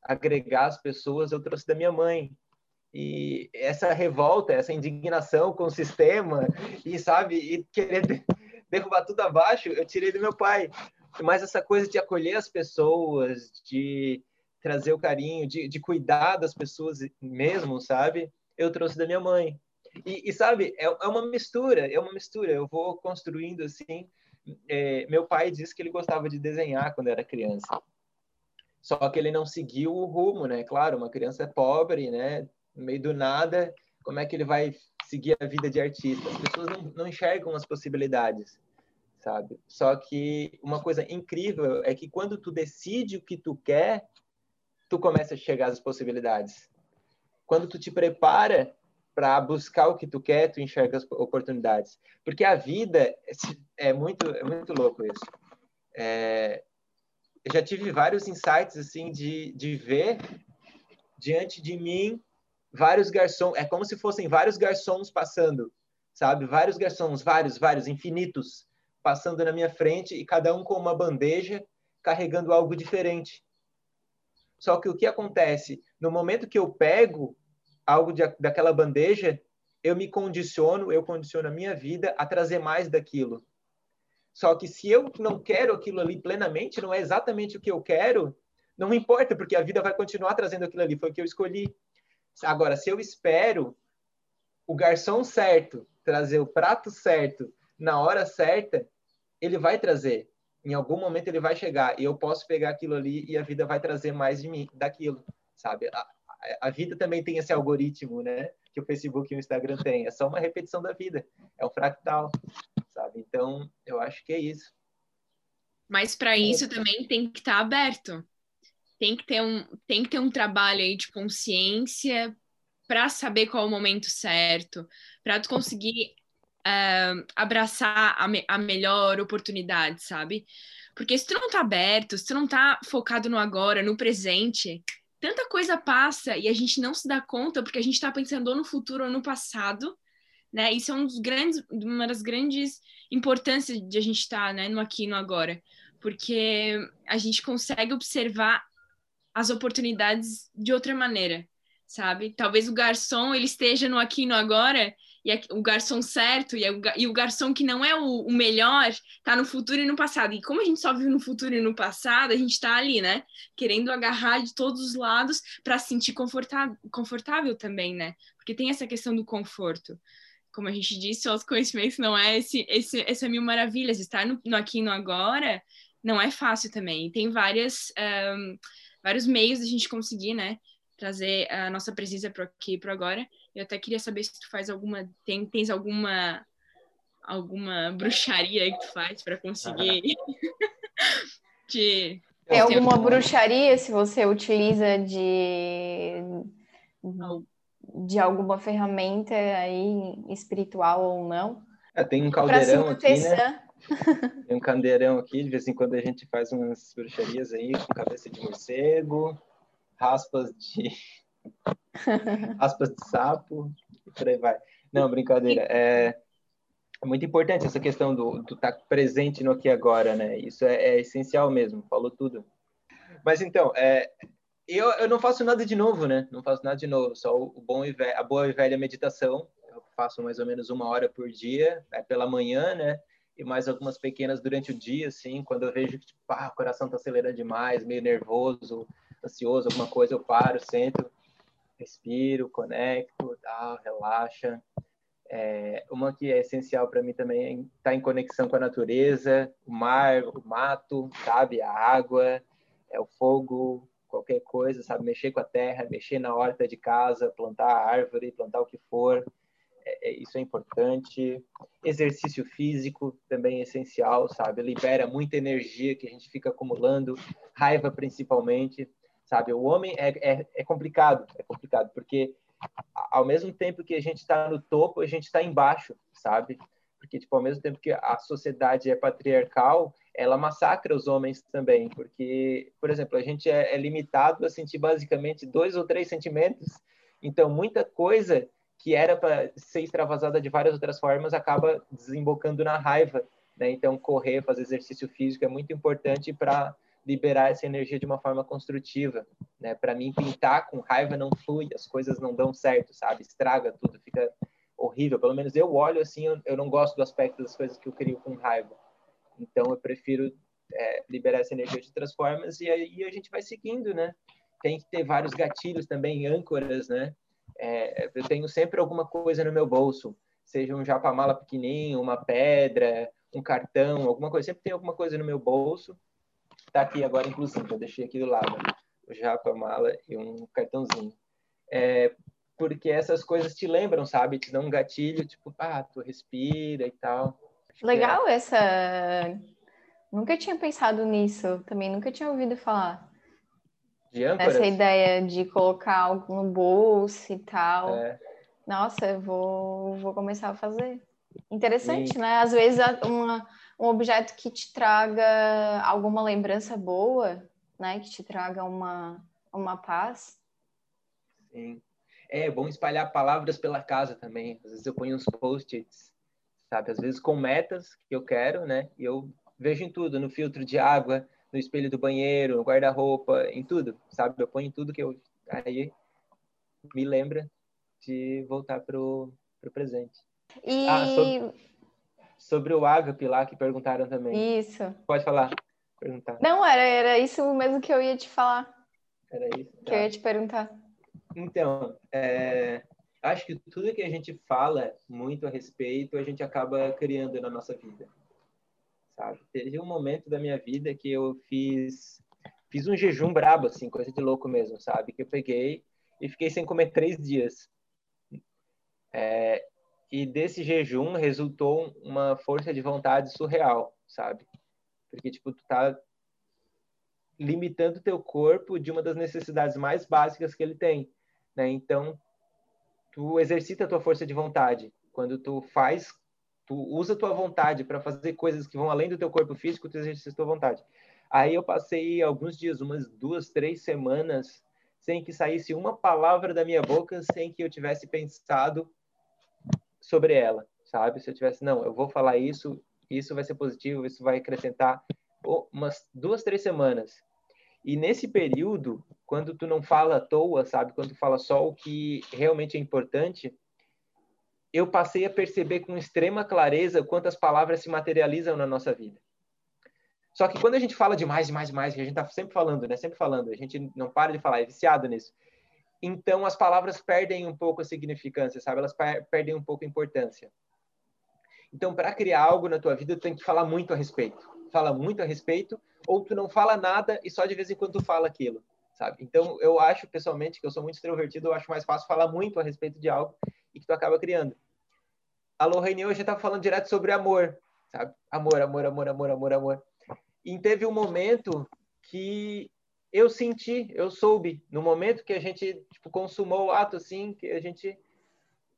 agregar as pessoas, eu trouxe da minha mãe. E essa revolta, essa indignação com o sistema e sabe, e querer derrubar tudo abaixo, eu tirei do meu pai. Mas essa coisa de acolher as pessoas, de trazer o carinho, de, de cuidar das pessoas mesmo, sabe? Eu trouxe da minha mãe. E, e sabe, é, é, uma mistura, é uma mistura. Eu vou construindo assim. É, meu pai disse que ele gostava de desenhar quando era criança. Só que ele não seguiu o rumo, né? Claro, uma criança é pobre, né? No meio do nada, como é que ele vai seguir a vida de artista? As pessoas não, não enxergam as possibilidades, sabe? Só que uma coisa incrível é que quando tu decide o que tu quer, tu começa a chegar às possibilidades. Quando tu te prepara para buscar o que tu quer, tu enxerga as oportunidades. Porque a vida é muito, é muito louco isso. É, eu já tive vários insights assim de, de ver diante de mim vários garçons, é como se fossem vários garçons passando, sabe? Vários garçons, vários, vários, infinitos, passando na minha frente e cada um com uma bandeja carregando algo diferente. Só que o que acontece? No momento que eu pego algo de, daquela bandeja, eu me condiciono, eu condiciono a minha vida a trazer mais daquilo. Só que se eu não quero aquilo ali plenamente, não é exatamente o que eu quero, não importa, porque a vida vai continuar trazendo aquilo ali, foi o que eu escolhi. Agora, se eu espero o garçom certo trazer o prato certo na hora certa, ele vai trazer. Em algum momento ele vai chegar e eu posso pegar aquilo ali e a vida vai trazer mais de mim daquilo, sabe? A, a vida também tem esse algoritmo, né? Que o Facebook e o Instagram têm. É só uma repetição da vida. É um fractal, sabe? Então, eu acho que é isso. Mas para isso também tem que estar tá aberto. Tem que ter um, tem que ter um trabalho aí de consciência para saber qual é o momento certo, para tu conseguir uh, abraçar a, me, a melhor oportunidade, sabe? Porque se tu não tá aberto, se tu não tá focado no agora, no presente, tanta coisa passa e a gente não se dá conta porque a gente está pensando ou no futuro ou no passado né? Isso é um dos grandes, uma das grandes importâncias de a gente estar, tá, né, no aqui e no agora, porque a gente consegue observar as oportunidades de outra maneira, sabe? Talvez o garçom ele esteja no aqui e no agora e o garçom certo e, o, e o garçom que não é o, o melhor está no futuro e no passado. E como a gente só vive no futuro e no passado, a gente está ali, né? Querendo agarrar de todos os lados para se sentir confortável, confortável também, né? Porque tem essa questão do conforto como a gente disse, o autoconhecimento não é esse, esse, essa mil maravilhas. Estar no, no aqui e no agora não é fácil também. Tem várias, um, vários meios de a gente conseguir, né? Trazer a nossa presença para aqui para agora. Eu até queria saber se tu faz alguma, tem, tens alguma alguma bruxaria aí que tu faz para conseguir de tem alguma bruxaria se você utiliza de de alguma ferramenta aí espiritual ou não. É, tem um caldeirão aqui, né? Tem um caldeirão aqui, de vez em quando a gente faz umas bruxarias aí com cabeça de morcego, raspas de raspas de sapo, e por aí vai. Não, brincadeira. É, é muito importante essa questão do estar tá presente no aqui agora, né? Isso é, é, essencial mesmo, falou tudo. Mas então, é, eu, eu não faço nada de novo, né? Não faço nada de novo, só o bom e velho, a boa e velha meditação. Eu faço mais ou menos uma hora por dia, é pela manhã, né? E mais algumas pequenas durante o dia, assim, quando eu vejo que tipo, ah, o coração tá acelerando demais, meio nervoso, ansioso, alguma coisa, eu paro, sento, respiro, conecto, tá, relaxa. É, uma que é essencial para mim também é estar tá em conexão com a natureza, o mar, o mato, sabe, a água, é o fogo, qualquer coisa, sabe? Mexer com a terra, mexer na horta de casa, plantar árvore, plantar o que for. É, é, isso é importante. Exercício físico também é essencial, sabe? Libera muita energia que a gente fica acumulando, raiva principalmente, sabe? O homem é, é, é complicado, é complicado, porque ao mesmo tempo que a gente está no topo, a gente está embaixo, sabe? Porque, tipo, ao mesmo tempo que a sociedade é patriarcal, ela massacra os homens também, porque, por exemplo, a gente é, é limitado a sentir basicamente dois ou três sentimentos, então muita coisa que era para ser extravasada de várias outras formas acaba desembocando na raiva, né? Então correr, fazer exercício físico é muito importante para liberar essa energia de uma forma construtiva, né? Para mim pintar com raiva não flui, as coisas não dão certo, sabe? Estraga tudo, fica horrível. Pelo menos eu olho assim, eu, não gosto do aspecto das coisas que eu crio com raiva. Então eu prefiro é, liberar essa energia de outras formas e aí a gente vai seguindo, né? Tem que ter vários gatilhos também, âncoras, né? É, eu tenho sempre alguma coisa no meu bolso, seja um japamala pequenininho, uma pedra, um cartão, alguma coisa. Sempre tem alguma coisa no meu bolso. Tá aqui agora, inclusive, eu deixei aqui do lado o japamala e um cartãozinho. É, porque essas coisas te lembram, sabe? Te dão um gatilho, tipo, ah, tu respira e tal. Acho Legal é... essa. Nunca tinha pensado nisso, também nunca tinha ouvido falar. De âncoras? Essa ideia de colocar algo no bolso e tal. É. Nossa, eu vou, vou começar a fazer. Interessante, Sim. né? Às vezes uma, um objeto que te traga alguma lembrança boa, né? Que te traga uma, uma paz. Sim. É bom espalhar palavras pela casa também. Às vezes eu ponho uns post-its, sabe? Às vezes com metas que eu quero, né? E eu vejo em tudo, no filtro de água, no espelho do banheiro, no guarda-roupa, em tudo, sabe? Eu ponho em tudo que eu aí me lembra de voltar pro, pro presente. E... Ah, sobre, sobre o ágape lá que perguntaram também. Isso. Pode falar. Perguntar. Não, era, era isso mesmo que eu ia te falar. Era isso. Tá. Que eu ia te perguntar. Então, é, acho que tudo que a gente fala muito a respeito, a gente acaba criando na nossa vida. Sabe? Teve um momento da minha vida que eu fiz fiz um jejum brabo, assim, coisa de louco mesmo, sabe? Que eu peguei e fiquei sem comer três dias. É, e desse jejum resultou uma força de vontade surreal, sabe? Porque, tipo, tu tá limitando teu corpo de uma das necessidades mais básicas que ele tem, né? Então, tu exercita a tua força de vontade. Quando tu faz, tu usa a tua vontade para fazer coisas que vão além do teu corpo físico, tu exercita a tua vontade. Aí eu passei alguns dias, umas duas, três semanas, sem que saísse uma palavra da minha boca, sem que eu tivesse pensado sobre ela, sabe? Se eu tivesse, não, eu vou falar isso, isso vai ser positivo, isso vai acrescentar umas duas, três semanas. E nesse período, quando tu não fala à toa, sabe? Quando tu fala só o que realmente é importante, eu passei a perceber com extrema clareza quantas palavras se materializam na nossa vida. Só que quando a gente fala demais, demais, demais, a gente tá sempre falando, né? Sempre falando, a gente não para de falar, é viciado nisso então as palavras perdem um pouco a significância, sabe? Elas perdem um pouco a importância. Então, para criar algo na tua vida, tu tem que falar muito a respeito. Fala muito a respeito, ou tu não fala nada e só de vez em quando tu fala aquilo, sabe? Então, eu acho, pessoalmente, que eu sou muito extrovertido, eu acho mais fácil falar muito a respeito de algo e que tu acaba criando. A Lorraine hoje estava falando direto sobre amor, sabe? Amor, amor, amor, amor, amor, amor. E teve um momento que eu senti, eu soube, no momento que a gente tipo, consumou o ato, assim, que a gente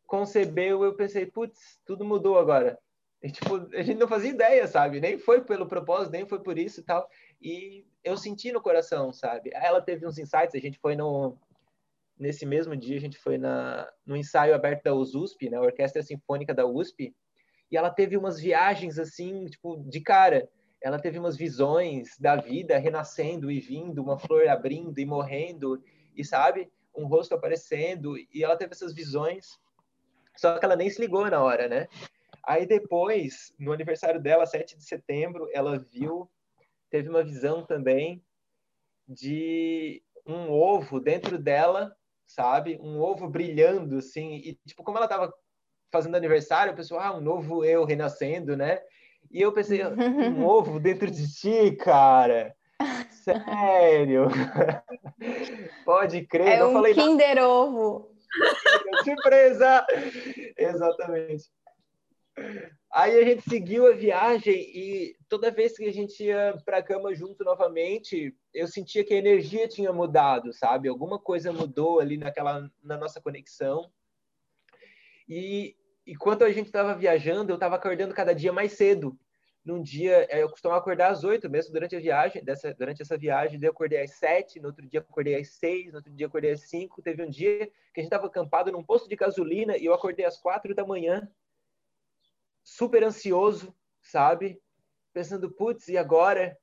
concebeu, eu pensei, putz, tudo mudou agora. E, tipo, a gente não fazia ideia, sabe? Nem foi pelo propósito, nem foi por isso e tal. E eu senti no coração, sabe? Ela teve uns insights, a gente foi no... Nesse mesmo dia, a gente foi na, no ensaio aberto da USP, né? A Orquestra Sinfônica da USP. E ela teve umas viagens, assim, tipo, de cara ela teve umas visões da vida renascendo e vindo, uma flor abrindo e morrendo, e sabe, um rosto aparecendo, e ela teve essas visões, só que ela nem se ligou na hora, né? Aí depois, no aniversário dela, 7 de setembro, ela viu, teve uma visão também de um ovo dentro dela, sabe? Um ovo brilhando, assim, e tipo, como ela tava fazendo aniversário, o pessoal, ah, um novo eu renascendo, né? E eu pensei, um ovo dentro de ti, cara? Sério? Pode crer, é não um falei Kinder. Ovo. Surpresa! Exatamente. Aí a gente seguiu a viagem e toda vez que a gente ia para a cama junto novamente, eu sentia que a energia tinha mudado, sabe? Alguma coisa mudou ali naquela na nossa conexão. E enquanto a gente estava viajando, eu estava acordando cada dia mais cedo num dia, é, eu costumava acordar às oito mesmo durante a viagem, dessa, durante essa viagem, eu acordei às sete, no outro dia acordei às seis, no outro dia acordei às cinco, teve um dia que a gente estava acampado num posto de gasolina e eu acordei às quatro da manhã, super ansioso, sabe? Pensando, putz, e agora?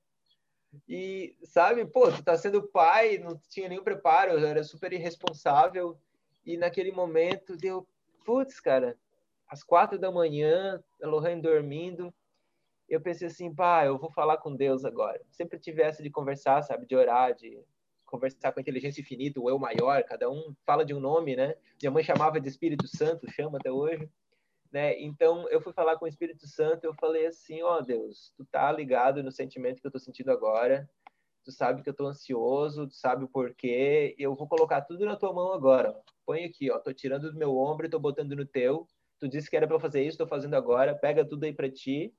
E, sabe, pô, tu tá sendo pai, não tinha nenhum preparo, era super irresponsável. E naquele momento deu, putz, cara, às quatro da manhã, a dormindo, eu pensei assim, pá, eu vou falar com Deus agora. Sempre tive essa de conversar, sabe, de orar, de conversar com a inteligência infinita, o eu maior, cada um fala de um nome, né? Minha mãe chamava de Espírito Santo, chama até hoje, né? Então eu fui falar com o Espírito Santo, eu falei assim, ó oh, Deus, tu tá ligado no sentimento que eu tô sentindo agora, tu sabe que eu tô ansioso, tu sabe o porquê, eu vou colocar tudo na tua mão agora. Põe aqui, ó, tô tirando do meu ombro e tô botando no teu. Tu disse que era para fazer isso, tô fazendo agora. Pega tudo aí para ti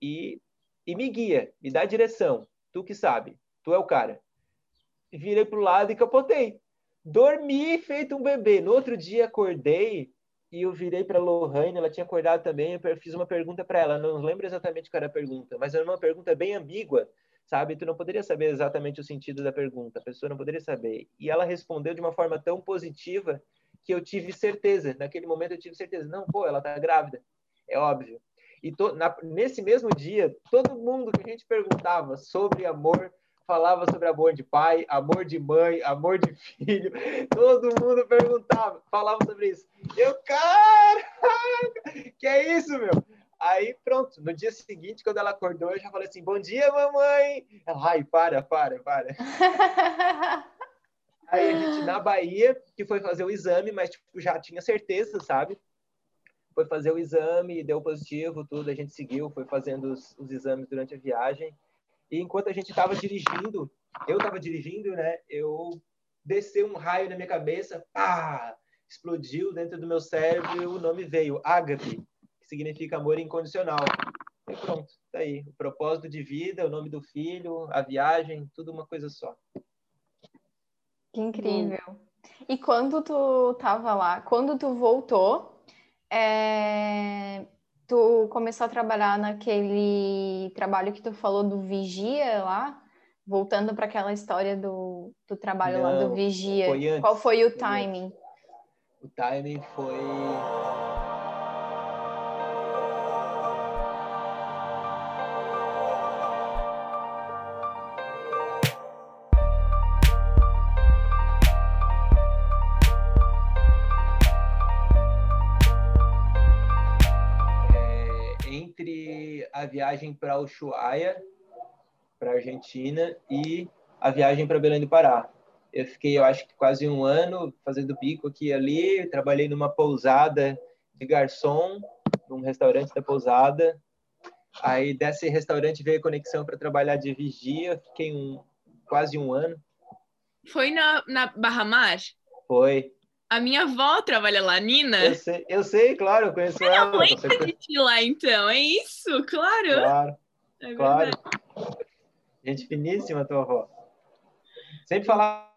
e e me guia, me dá direção. Tu que sabe, tu é o cara virei pro lado e capotei. Dormi feito um bebê. No outro dia acordei e eu virei para Lohane, ela tinha acordado também, eu fiz uma pergunta para ela, não lembro exatamente qual era a pergunta, mas era uma pergunta bem ambígua, sabe? Tu não poderia saber exatamente o sentido da pergunta, a pessoa não poderia saber. E ela respondeu de uma forma tão positiva que eu tive certeza, naquele momento eu tive certeza, não, pô, ela tá grávida, é óbvio. E to, na, nesse mesmo dia, todo mundo que a gente perguntava sobre amor, falava sobre amor de pai, amor de mãe, amor de filho. Todo mundo perguntava, falava sobre isso. Eu, cara, que é isso, meu? Aí, pronto, no dia seguinte, quando ela acordou, eu já falei assim: Bom dia, mamãe. Ela, ai, para, para, para. Aí a gente, na Bahia, que foi fazer o exame, mas tipo, já tinha certeza, sabe? Foi fazer o exame, deu positivo, tudo. A gente seguiu, foi fazendo os, os exames durante a viagem. E enquanto a gente estava dirigindo, eu estava dirigindo, né? Eu desceu um raio na minha cabeça, pá! Explodiu dentro do meu cérebro e o nome veio, Ágape, que significa amor incondicional. E pronto, tá aí. O propósito de vida, o nome do filho, a viagem, tudo uma coisa só. Que incrível. E quando tu tava lá, quando tu voltou, é tu começou a trabalhar naquele trabalho que tu falou do vigia lá, voltando para aquela história do, do trabalho Não, lá do vigia. Foi Qual foi o timing? O timing foi a viagem para Ushuaia, para Argentina, e a viagem para Belém do Pará. Eu fiquei, eu acho que quase um ano fazendo bico aqui e ali. Trabalhei numa pousada de garçom, num restaurante da pousada. Aí desse restaurante veio a conexão para trabalhar de vigia. Fiquei um, quase um ano. Foi na, na Barra Mar? Foi. A minha avó trabalha lá, Nina. Eu sei, eu sei claro, eu conheço ela. Ela lembra de ti lá, então, é isso, claro. Claro, é claro. Gente finíssima, tua avó. Sempre falava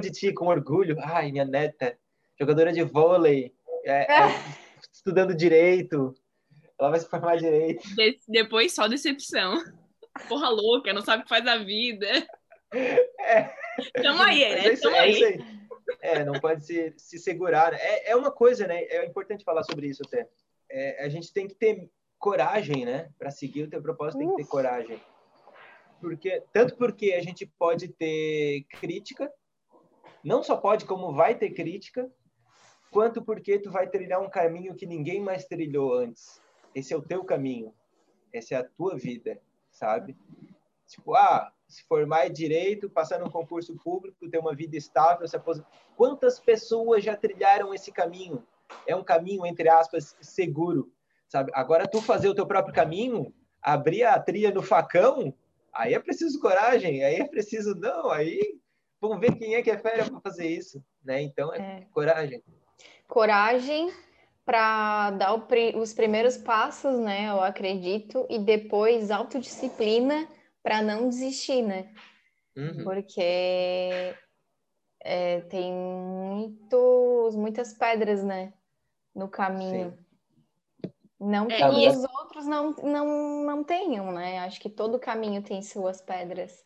de ti com orgulho. Ai, minha neta, jogadora de vôlei, é, é, estudando direito. Ela vai se formar direito. De depois, só decepção. Porra louca, não sabe o que faz a vida. É. Tamo aí, né? É Tamo é aí. É, não pode se, se segurar. É, é uma coisa, né? É importante falar sobre isso até. É, a gente tem que ter coragem, né? Para seguir o teu propósito, tem que ter coragem. Porque, tanto porque a gente pode ter crítica, não só pode, como vai ter crítica, quanto porque tu vai trilhar um caminho que ninguém mais trilhou antes. Esse é o teu caminho. Essa é a tua vida, sabe? Tipo, ah, se formar em direito, passar num concurso público, ter uma vida estável, se aposentar. Quantas pessoas já trilharam esse caminho? É um caminho, entre aspas, seguro, sabe? Agora, tu fazer o teu próprio caminho, abrir a trilha no facão, aí é preciso coragem, aí é preciso, não, aí vamos ver quem é que é fera para fazer isso, né? Então, é, é. coragem. Coragem para dar os primeiros passos, né? Eu acredito, e depois autodisciplina para não desistir, né? Uhum. Porque é, tem muitos, muitas pedras, né? No caminho. Sim. Não que é, os outros não, não, não tenham, né? Acho que todo caminho tem suas pedras.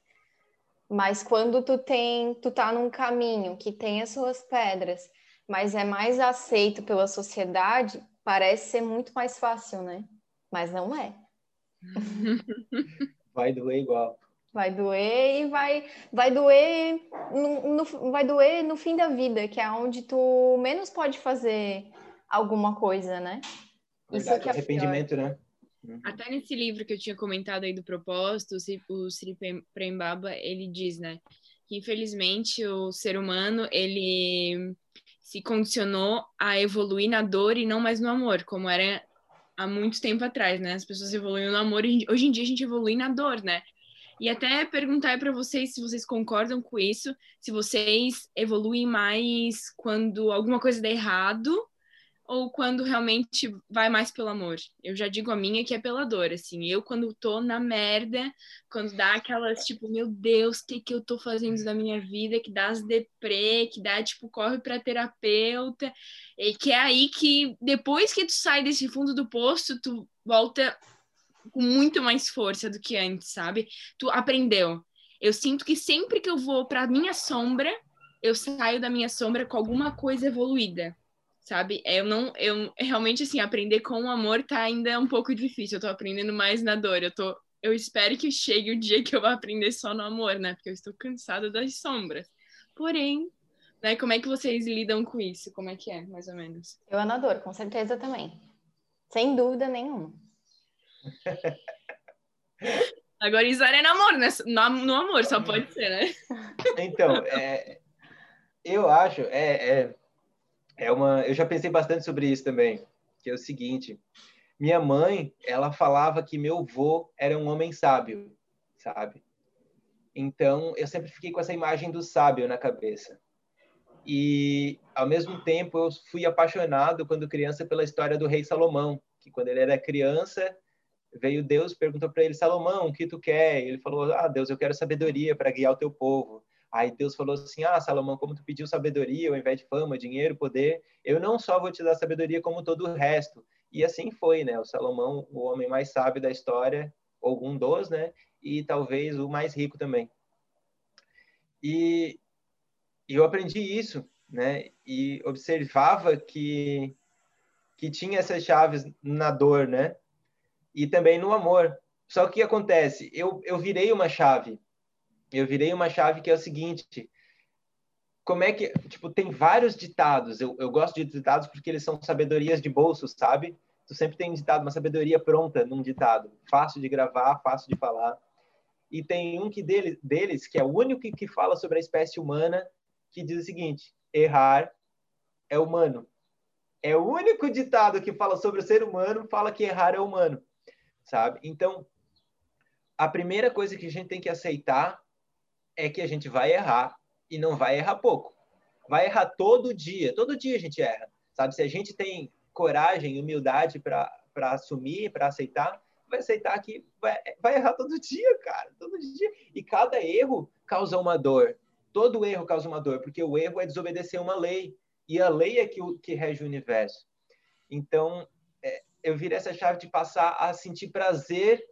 Mas quando tu tem, tu tá num caminho que tem as suas pedras, mas é mais aceito pela sociedade, parece ser muito mais fácil, né? Mas não é. vai doer igual. Vai doer e vai, vai doer no, no, vai doer no fim da vida, que é onde tu menos pode fazer alguma coisa, né? Verdade, Isso que é arrependimento, pior. né? Uhum. Até nesse livro que eu tinha comentado aí do propósito, o Sri Prembaba, ele diz, né, que infelizmente o ser humano, ele se condicionou a evoluir na dor e não mais no amor, como era há muito tempo atrás, né? As pessoas evoluíam no amor e hoje em dia a gente evolui na dor, né? E até perguntar para vocês se vocês concordam com isso, se vocês evoluem mais quando alguma coisa dá errado ou quando realmente vai mais pelo amor? Eu já digo a minha que é pela dor, assim. Eu, quando tô na merda, quando dá aquelas, tipo, meu Deus, o que que eu tô fazendo da minha vida? Que dá as deprê, que dá, tipo, corre pra terapeuta. E que é aí que, depois que tu sai desse fundo do poço, tu volta com muito mais força do que antes, sabe? Tu aprendeu. Eu sinto que sempre que eu vou pra minha sombra, eu saio da minha sombra com alguma coisa evoluída sabe? Eu não, eu realmente assim aprender com o amor tá ainda um pouco difícil. Eu tô aprendendo mais na dor. Eu tô, eu espero que chegue o dia que eu vá aprender só no amor, né? Porque eu estou cansada das sombras. Porém, né? Como é que vocês lidam com isso? Como é que é, mais ou menos? Eu é na dor, com certeza também, sem dúvida nenhuma. Agora, Isara é namoro, né? No, no amor, só pode ser, né? Então, é, eu acho, é, é é uma, eu já pensei bastante sobre isso também, que é o seguinte: minha mãe, ela falava que meu avô era um homem sábio, sabe? Então, eu sempre fiquei com essa imagem do sábio na cabeça. E, ao mesmo tempo, eu fui apaixonado quando criança pela história do rei Salomão, que quando ele era criança, veio Deus perguntou para ele: Salomão, o que tu quer? Ele falou: Ah, Deus, eu quero sabedoria para guiar o teu povo. Aí Deus falou assim: Ah, Salomão, como tu pediu sabedoria ao invés de fama, dinheiro, poder, eu não só vou te dar sabedoria, como todo o resto. E assim foi, né? O Salomão, o homem mais sábio da história, ou um dos, né? E talvez o mais rico também. E, e eu aprendi isso, né? E observava que que tinha essas chaves na dor, né? E também no amor. Só que o que acontece? Eu, eu virei uma chave eu virei uma chave que é o seguinte: como é que, tipo, tem vários ditados. Eu, eu gosto de ditados porque eles são sabedorias de bolso, sabe? Tu sempre tem um ditado, uma sabedoria pronta num ditado, fácil de gravar, fácil de falar. E tem um que dele, deles, que é o único que, fala sobre a espécie humana, que diz o seguinte: errar é humano. É o único ditado que fala sobre o ser humano, fala que errar é humano, sabe? Então, a primeira coisa que a gente tem que aceitar é que a gente vai errar e não vai errar pouco. Vai errar todo dia, todo dia a gente erra, sabe? Se a gente tem coragem, humildade para assumir, para aceitar, vai aceitar que vai, vai errar todo dia, cara, todo dia. E cada erro causa uma dor. Todo erro causa uma dor, porque o erro é desobedecer uma lei. E a lei é que, que rege o universo. Então, é, eu virei essa chave de passar a sentir prazer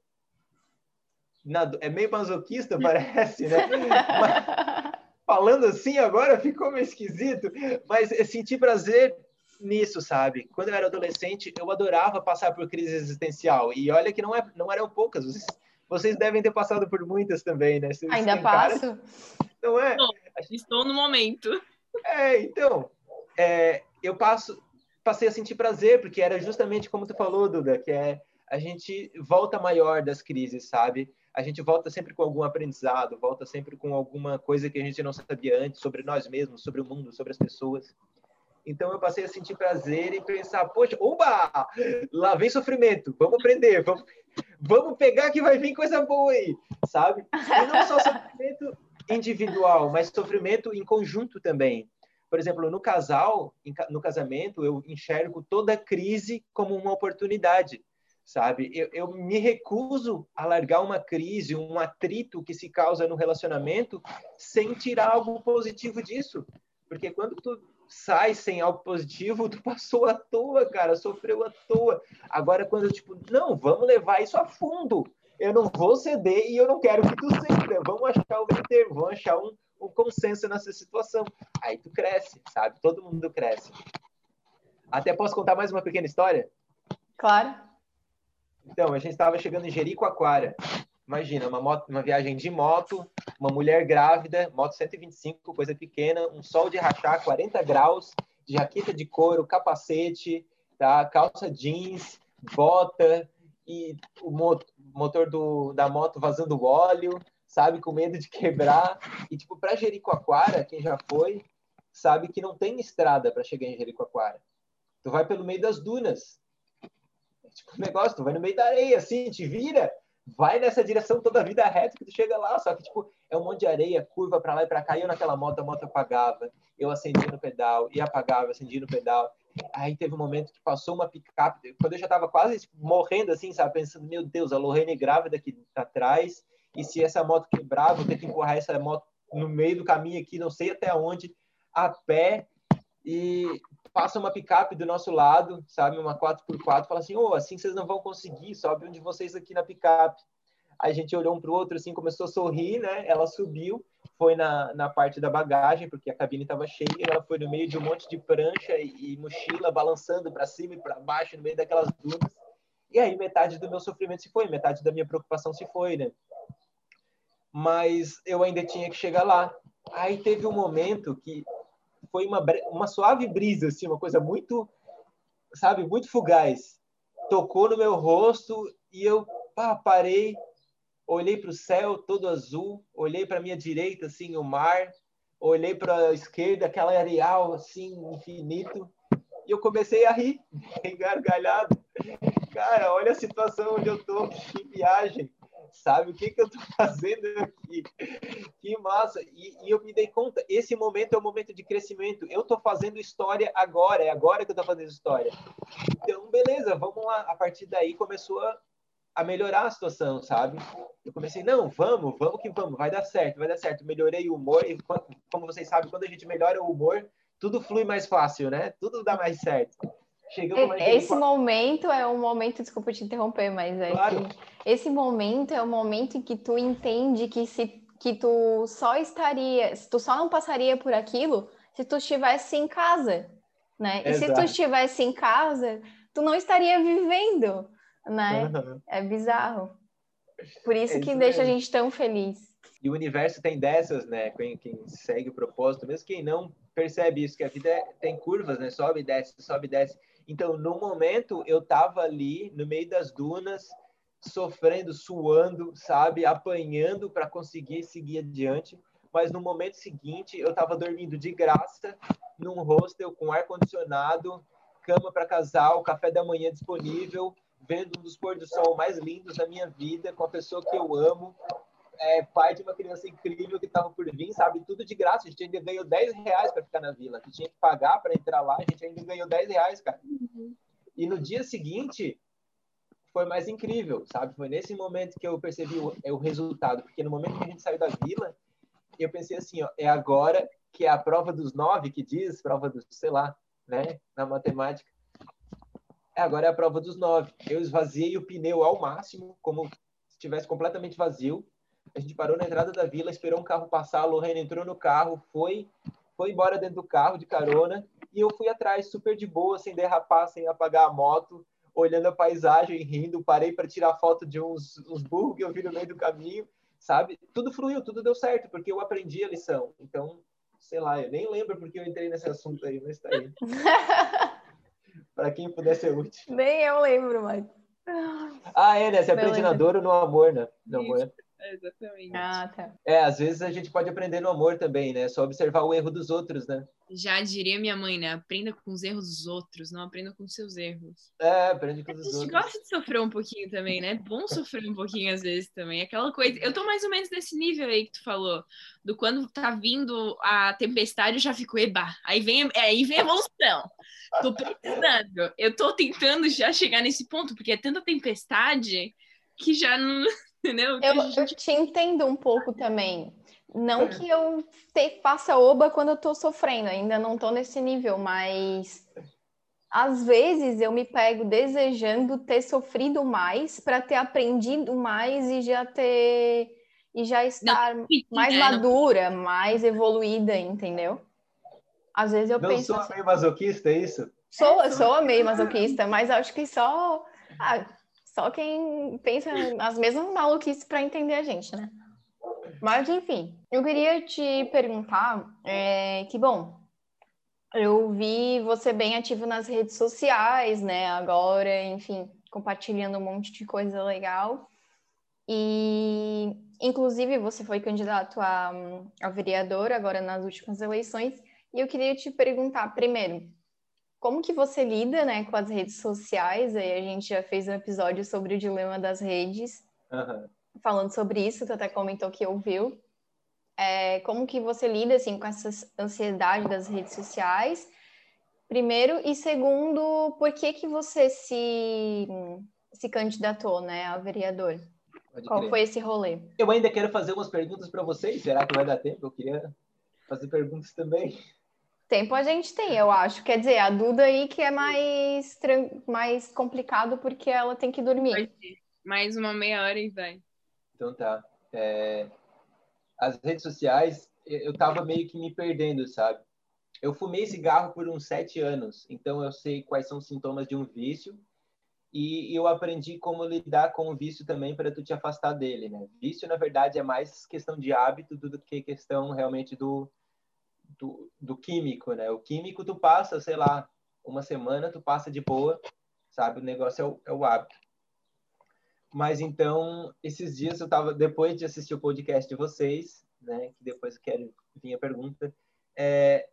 na, é meio masoquista, parece, né? Mas, falando assim agora ficou meio esquisito, mas eu senti prazer nisso, sabe? Quando eu era adolescente, eu adorava passar por crise existencial. E olha que não, é, não eram poucas. Vocês, vocês devem ter passado por muitas também, né? Vocês Ainda passo. Cara... Não é? estou no momento. É, então, é, eu passo, passei a sentir prazer, porque era justamente como tu falou, Duda, que é a gente volta maior das crises, sabe? A gente volta sempre com algum aprendizado, volta sempre com alguma coisa que a gente não sabia antes sobre nós mesmos, sobre o mundo, sobre as pessoas. Então eu passei a sentir prazer e pensar, poxa, oba, lá vem sofrimento, vamos aprender, vamos, vamos pegar que vai vir coisa boa aí, sabe? E não só sofrimento individual, mas sofrimento em conjunto também. Por exemplo, no casal, no casamento, eu enxergo toda crise como uma oportunidade sabe? Eu, eu me recuso a largar uma crise, um atrito que se causa no relacionamento sem tirar algo positivo disso. Porque quando tu sai sem algo positivo, tu passou à toa, cara, sofreu à toa. Agora, quando tipo, não, vamos levar isso a fundo. Eu não vou ceder e eu não quero que tu ceda. Vamos achar o meio termo, vamos achar um, um consenso nessa situação. Aí tu cresce, sabe? Todo mundo cresce. Até posso contar mais uma pequena história? Claro. Então, a gente estava chegando em Jericoacoara, Imagina, uma, moto, uma viagem de moto, uma mulher grávida, moto 125, coisa pequena, um sol de rachar, 40 graus, jaqueta de couro, capacete, tá? calça jeans, bota e o motor do, da moto vazando óleo, sabe, com medo de quebrar. E tipo, para Jericoacoara, quem já foi, sabe que não tem estrada para chegar em Jericoacoara. Tu vai pelo meio das dunas. É tipo, negócio, tu vai no meio da areia assim, te vira, vai nessa direção toda a vida reta que tu chega lá, só que tipo, é um monte de areia, curva para lá e para cá, e eu naquela moto, a moto apagava, eu acendi no pedal, e apagava, acendi no pedal. Aí teve um momento que passou uma picape, quando eu já tava quase tipo, morrendo assim, sabe, pensando, meu Deus, a Lorraine grávida aqui atrás, e se essa moto quebrar, vou ter que empurrar essa moto no meio do caminho aqui, não sei até onde, a pé, e passa uma picape do nosso lado, sabe, uma 4x4, fala assim, ô, oh, assim vocês não vão conseguir, sobe um de vocês aqui na picape. Aí a gente olhou um para o outro, assim, começou a sorrir, né? Ela subiu, foi na, na parte da bagagem, porque a cabine estava cheia, ela foi no meio de um monte de prancha e, e mochila, balançando para cima e para baixo, no meio daquelas dunas. E aí metade do meu sofrimento se foi, metade da minha preocupação se foi, né? Mas eu ainda tinha que chegar lá. Aí teve um momento que foi uma, uma suave brisa, assim, uma coisa muito, sabe, muito fugaz. Tocou no meu rosto e eu pá, parei, olhei para o céu todo azul, olhei para minha direita, assim, o mar, olhei para a esquerda, aquela areal, assim, infinito, e eu comecei a rir, engargalhado. Cara, olha a situação onde eu tô, que viagem sabe? O que, que eu estou fazendo aqui? Que massa! E, e, eu me dei conta, esse momento é o momento de crescimento. Eu estou fazendo história agora, é agora que eu estou fazendo história. Então, beleza, vamos lá. A partir daí começou a, a melhorar a situação, sabe? Eu comecei, não, vamos, vamos que vamos, vai dar certo, vai dar certo. Melhorei o humor, e como vocês sabem, quando a gente melhora o humor, tudo flui mais fácil, né? Tudo dá mais certo. Chegamos esse momento é um momento, desculpa te interromper, mas é claro. que esse momento é o momento em que tu entende que se que tu só estaria, tu só não passaria por aquilo se tu estivesse em casa, né? E se tu estivesse em casa, tu não estaria vivendo, né? Uhum. É bizarro. Por isso é que deixa a gente tão feliz. E o universo tem dessas, né? Quem, quem segue o propósito, mesmo quem não percebe isso, que a vida é, tem curvas, né? Sobe e desce, sobe e desce. Então, no momento, eu estava ali no meio das dunas, sofrendo, suando, sabe, apanhando para conseguir seguir adiante. Mas no momento seguinte, eu estava dormindo de graça num hostel com ar condicionado, cama para casal, café da manhã disponível, vendo um dos pôr do sol mais lindos da minha vida, com a pessoa que eu amo, é, pai de uma criança incrível que estava por vir, sabe? Tudo de graça. A gente ainda ganhou 10 reais para ficar na vila. Gente tinha que pagar para entrar lá, a gente ainda ganhou 10 reais, cara. Uhum. E no dia seguinte foi mais incrível, sabe? Foi nesse momento que eu percebi o, é, o resultado. Porque no momento que a gente saiu da vila, eu pensei assim, ó, é agora que é a prova dos nove que diz, prova dos, sei lá, né, na matemática. É, agora é a prova dos nove. Eu esvaziei o pneu ao máximo, como se estivesse completamente vazio. A gente parou na entrada da vila, esperou um carro passar, a Lorena entrou no carro, foi, foi embora dentro do carro de carona e eu fui atrás, super de boa, sem derrapar, sem apagar a moto, olhando a paisagem, rindo. Parei para tirar foto de uns, uns burros que eu vi no meio do caminho, sabe? Tudo fluiu, tudo deu certo, porque eu aprendi a lição. Então, sei lá, eu nem lembro porque eu entrei nesse assunto aí, mas tá aí. para quem puder ser útil. Nem eu lembro mais. Ah, é, né? Você aprende na dor ou no amor, né? No amor. É, exatamente. Ah, tá. É, às vezes a gente pode aprender no amor também, né? Só observar o erro dos outros, né? Já diria minha mãe, né? Aprenda com os erros dos outros, não aprenda com os seus erros. É, aprende com os outros. A gente gosta de sofrer um pouquinho também, né? É bom sofrer um pouquinho às vezes também. Aquela coisa. Eu tô mais ou menos nesse nível aí que tu falou. Do quando tá vindo a tempestade, eu já fico, eba. Aí vem, aí vem a evolução. Tô precisando. Eu tô tentando já chegar nesse ponto, porque é tanta tempestade que já não entendeu? Eu, gente... eu te entendo um pouco também. Não que eu te, faça oba quando eu tô sofrendo, ainda não tô nesse nível, mas às vezes eu me pego desejando ter sofrido mais para ter aprendido mais e já ter e já estar não, mais é, madura, não... mais evoluída, entendeu? Às vezes eu não penso. Não sou assim, meio masoquista, é isso? Sou, é, sou meio masoquista, mas acho que só. Ah, Só quem pensa nas mesmas maluquices para entender a gente, né? Mas, enfim, eu queria te perguntar é, que, bom, eu vi você bem ativo nas redes sociais, né? Agora, enfim, compartilhando um monte de coisa legal. E, inclusive, você foi candidato a, a vereador agora nas últimas eleições. E eu queria te perguntar, primeiro, como que você lida né, com as redes sociais? Aí a gente já fez um episódio sobre o dilema das redes, uhum. falando sobre isso, tu até comentou que ouviu. É, como que você lida assim, com essa ansiedade das redes sociais? Primeiro, e segundo, por que, que você se, se candidatou né, a vereador? Pode Qual crer. foi esse rolê? Eu ainda quero fazer umas perguntas para vocês. Será que vai dar tempo? Eu queria fazer perguntas também. Tempo a gente tem, eu acho. Quer dizer, a Duda aí que é mais, mais complicado porque ela tem que dormir. Mais uma meia hora e vai. Então tá. É... As redes sociais, eu tava meio que me perdendo, sabe? Eu fumei cigarro por uns sete anos, então eu sei quais são os sintomas de um vício e eu aprendi como lidar com o vício também para tu te afastar dele, né? Vício, na verdade, é mais questão de hábito do que questão realmente do, do, do químico, né? O químico tu passa, sei lá, uma semana tu passa de boa, sabe? O negócio é o, é o hábito. Mas então, esses dias eu tava, depois de assistir o podcast de vocês, né? Que depois quero vir a pergunta, é,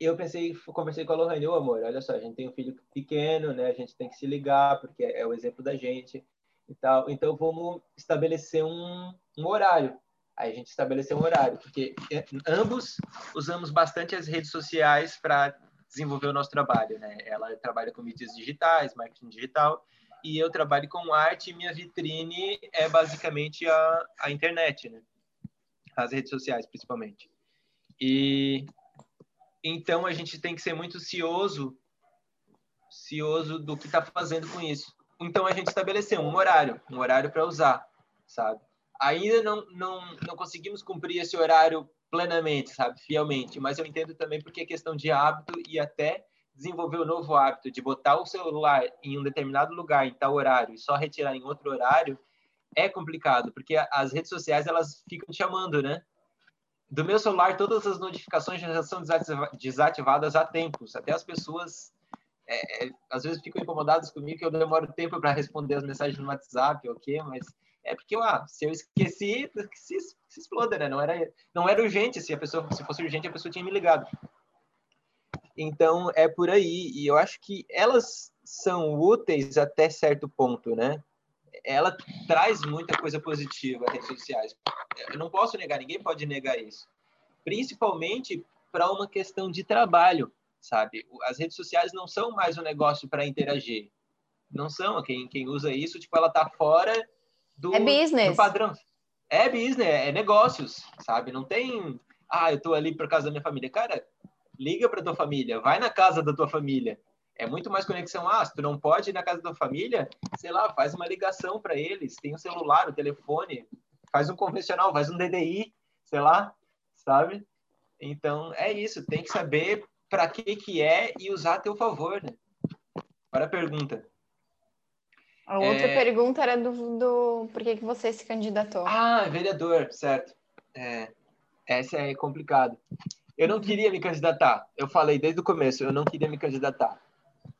eu pensei, conversei com a Lohane, ô amor, olha só, a gente tem um filho pequeno, né? A gente tem que se ligar, porque é o exemplo da gente e tal. Então, vamos estabelecer um, um horário. Aí a gente estabeleceu um horário, porque é, ambos usamos bastante as redes sociais para desenvolver o nosso trabalho, né? Ela trabalha com mídias digitais, marketing digital, e eu trabalho com arte e minha vitrine é basicamente a, a internet, né? As redes sociais, principalmente. E então a gente tem que ser muito cioso, cioso do que está fazendo com isso. Então a gente estabeleceu um horário, um horário para usar, sabe? Ainda não, não, não conseguimos cumprir esse horário plenamente, sabe, fielmente, mas eu entendo também porque é questão de hábito e até desenvolver o um novo hábito de botar o celular em um determinado lugar, em tal horário, e só retirar em outro horário, é complicado, porque as redes sociais elas ficam te chamando, né? do meu celular, todas as notificações já são desativadas há tempos. Até as pessoas, é, é, às vezes, ficam incomodadas comigo que eu demoro tempo para responder as mensagens no WhatsApp, ok? Mas é porque, ah, se eu esqueci, se, se exploda, né? Não era, não era urgente. Se a pessoa, se fosse urgente, a pessoa tinha me ligado. Então, é por aí. E eu acho que elas são úteis até certo ponto, né? ela traz muita coisa positiva as redes sociais. Eu não posso negar, ninguém pode negar isso. Principalmente para uma questão de trabalho, sabe? As redes sociais não são mais um negócio para interagir. Não são. Quem, quem usa isso, tipo, ela tá fora do, é business. do padrão. É business, é negócios, sabe? Não tem, ah, eu tô ali por causa da minha família. Cara, liga para tua família, vai na casa da tua família é muito mais conexão. Ah, se tu não pode ir na casa da família, sei lá, faz uma ligação para eles, tem o um celular, o um telefone, faz um convencional, faz um DDI, sei lá, sabe? Então, é isso, tem que saber para que que é e usar a teu favor, né? Agora a pergunta. A outra é... pergunta era do, do por que, que você se candidatou. Ah, vereador, certo. É, essa é complicado. Eu não queria me candidatar. Eu falei desde o começo, eu não queria me candidatar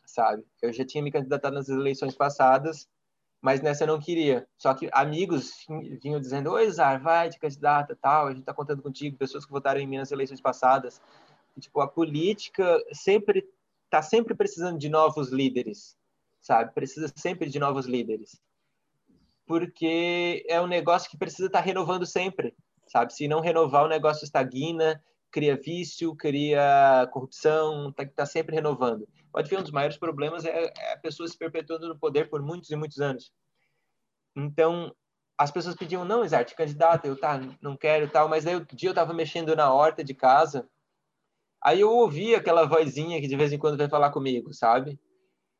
sabe? Eu já tinha me candidatado nas eleições passadas, mas nessa eu não queria. Só que amigos vinham dizendo: Oi, Zar, vai de candidata, tal, a gente está contando contigo, pessoas que votaram em mim nas eleições passadas. E, tipo, a política sempre está sempre precisando de novos líderes, sabe? Precisa sempre de novos líderes. Porque é um negócio que precisa estar tá renovando sempre, sabe? Se não renovar, o negócio estagna, cria vício, cria corrupção, está tá sempre renovando. Pode ver, um dos maiores problemas é, é a pessoa se perpetuando no poder por muitos e muitos anos. Então, as pessoas pediam, não, Exarte, candidata, eu tá, não quero tal, mas aí o dia eu estava mexendo na horta de casa, aí eu ouvi aquela vozinha que de vez em quando vem falar comigo, sabe?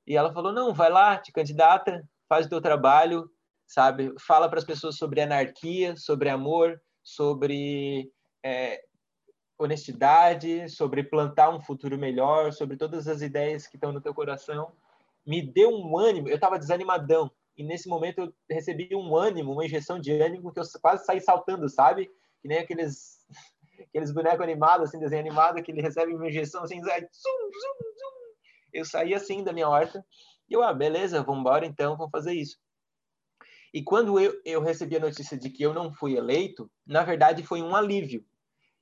E ela falou, não, vai lá, te candidata, faz o teu trabalho, sabe? Fala para as pessoas sobre anarquia, sobre amor, sobre é, honestidade, sobre plantar um futuro melhor, sobre todas as ideias que estão no teu coração. Me deu um ânimo, eu estava desanimadão. e nesse momento eu recebi um ânimo, uma injeção de ânimo que eu quase saí saltando, sabe? Que nem aqueles aqueles bonecos animados, assim, desenho animado, que ele recebe uma injeção assim, sai, zum, zum. Eu saí assim da minha horta, e eu, ah, beleza, vamos embora então, vamos fazer isso. E quando eu, eu recebi a notícia de que eu não fui eleito, na verdade foi um alívio,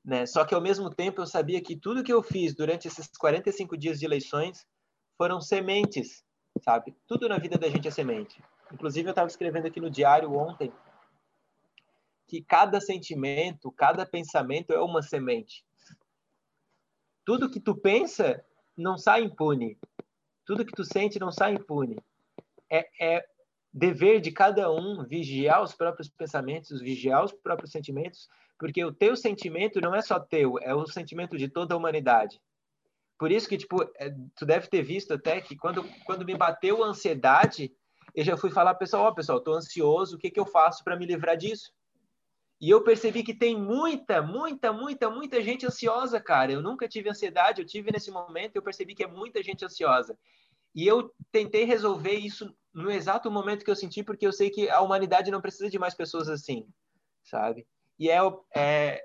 né? Só que ao mesmo tempo eu sabia que tudo que eu fiz durante esses 45 dias de eleições foram sementes, sabe? Tudo na vida da gente é semente. Inclusive eu estava escrevendo aqui no diário ontem que cada sentimento, cada pensamento é uma semente. Tudo que tu pensa não sai impune. Tudo que tu sente não sai impune. É, é dever de cada um vigiar os próprios pensamentos, vigiar os próprios sentimentos, porque o teu sentimento não é só teu, é o sentimento de toda a humanidade. Por isso que, tipo, é, tu deve ter visto até que quando, quando me bateu a ansiedade, eu já fui falar, pessoal, ó, oh, pessoal, tô ansioso, o que que eu faço para me livrar disso? E eu percebi que tem muita, muita, muita, muita gente ansiosa, cara. Eu nunca tive ansiedade, eu tive nesse momento, eu percebi que é muita gente ansiosa. E eu tentei resolver isso no exato momento que eu senti, porque eu sei que a humanidade não precisa de mais pessoas assim, sabe? E é, é,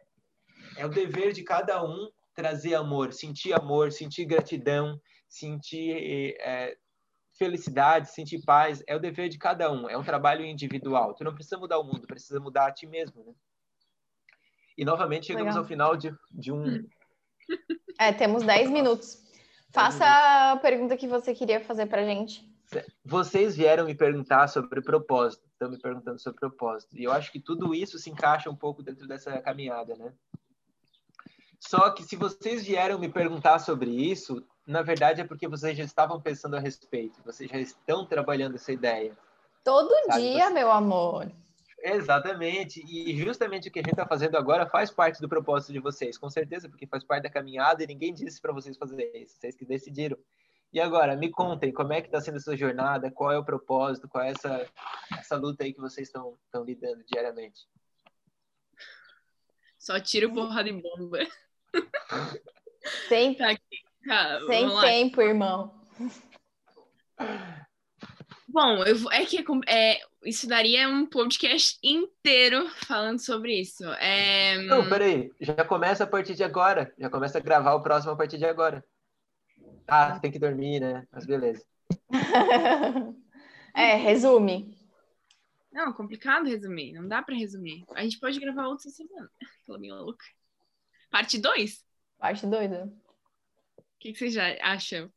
é o dever de cada um trazer amor, sentir amor, sentir gratidão, sentir é, felicidade, sentir paz. É o dever de cada um, é um trabalho individual. Tu não precisa mudar o mundo, precisa mudar a ti mesmo, né? E novamente chegamos Legal. ao final de, de um. É, temos 10 minutos. Faça a pergunta que você queria fazer para gente. Vocês vieram me perguntar sobre propósito, estão me perguntando sobre propósito. E eu acho que tudo isso se encaixa um pouco dentro dessa caminhada, né? Só que se vocês vieram me perguntar sobre isso, na verdade é porque vocês já estavam pensando a respeito, vocês já estão trabalhando essa ideia. Todo sabe? dia, Você... meu amor. Exatamente, e justamente o que a gente está fazendo agora faz parte do propósito de vocês, com certeza, porque faz parte da caminhada e ninguém disse para vocês fazerem isso, vocês que decidiram. E agora, me contem, como é que está sendo essa jornada, qual é o propósito, qual é essa, essa luta aí que vocês estão lidando diariamente? Só tiro porrada em bomba. Sem, tá Sem tempo, irmão. Bom, eu, é que é, isso daria um podcast inteiro falando sobre isso. É... Não, peraí. Já começa a partir de agora. Já começa a gravar o próximo a partir de agora. Ah, tem que dormir, né? Mas beleza. é, resume. Não, complicado resumir. Não dá para resumir. A gente pode gravar outra semana. Aquela minha louca. Parte 2? Parte 2, né? O que, que vocês já acham?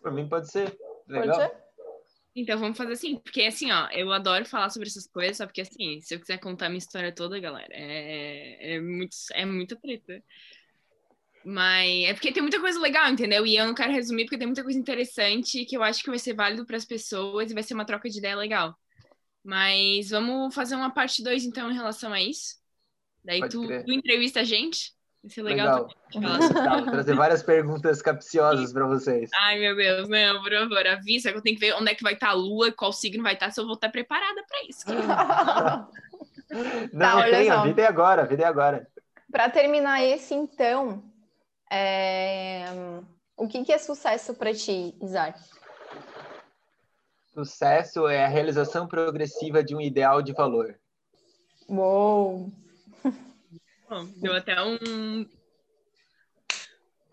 Por mim pode ser. Legal. Pode ser? Então vamos fazer assim, porque assim, ó, eu adoro falar sobre essas coisas, só porque assim, se eu quiser contar minha história toda, galera, é, é, muito, é muita treta. Mas é porque tem muita coisa legal, entendeu? E eu não quero resumir porque tem muita coisa interessante que eu acho que vai ser válido para as pessoas e vai ser uma troca de ideia legal. Mas vamos fazer uma parte 2 então em relação a isso. Daí tu, tu, entrevista a gente. Vai ser legal. legal. trazer várias perguntas capciosas para vocês. Ai, meu Deus, não, por favor, avisa que eu tenho que ver onde é que vai estar tá a lua, qual signo vai estar, tá, se eu vou estar preparada para isso. não, tá, tem, a vida é agora, a vida é agora. Para terminar esse, então, é... o que, que é sucesso para ti, Isaac? Sucesso é a realização progressiva de um ideal de valor. Uou! Bom, deu até um.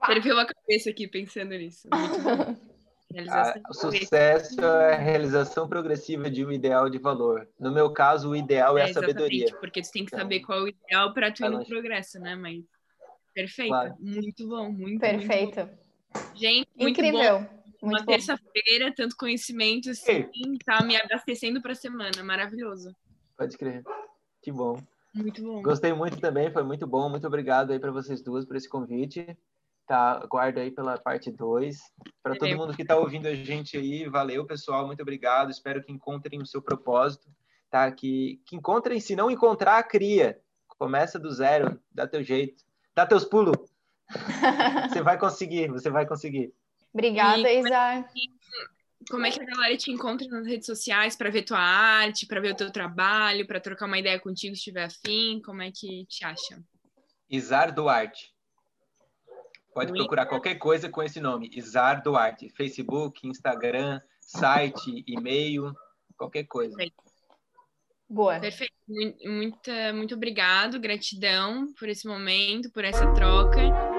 Ferveu a cabeça aqui pensando nisso. o sucesso é a realização progressiva de um ideal de valor. No meu caso, o ideal é, é a sabedoria. Porque tu tem que saber então, qual é o ideal para tu ir no progresso, né? Mas perfeito, claro. muito bom, muito perfeito. Muito bom. Gente, muito incrível. Bom. Uma terça-feira, tanto conhecimento, assim, tá me abastecendo para a semana. Maravilhoso. Pode crer. Que bom. Muito bom. Gostei muito também, foi muito bom. Muito obrigado aí para vocês duas por esse convite. Tá, aguardo aí pela parte 2. Para todo mundo que está ouvindo a gente aí, valeu, pessoal. Muito obrigado. Espero que encontrem o seu propósito, tá? Que, que encontrem, se não encontrar, cria. Começa do zero, dá teu jeito. Dá teus pulos. você vai conseguir, você vai conseguir. Obrigada, Isa como é que a galera te encontra nas redes sociais para ver tua arte, para ver o teu trabalho, para trocar uma ideia contigo se tiver afim? Como é que te acha? Isar Duarte. Pode procurar qualquer coisa com esse nome, Isar Duarte. Facebook, Instagram, site, e-mail, qualquer coisa. Perfeito. Boa. Perfeito. Muito, muito obrigado, gratidão por esse momento, por essa troca.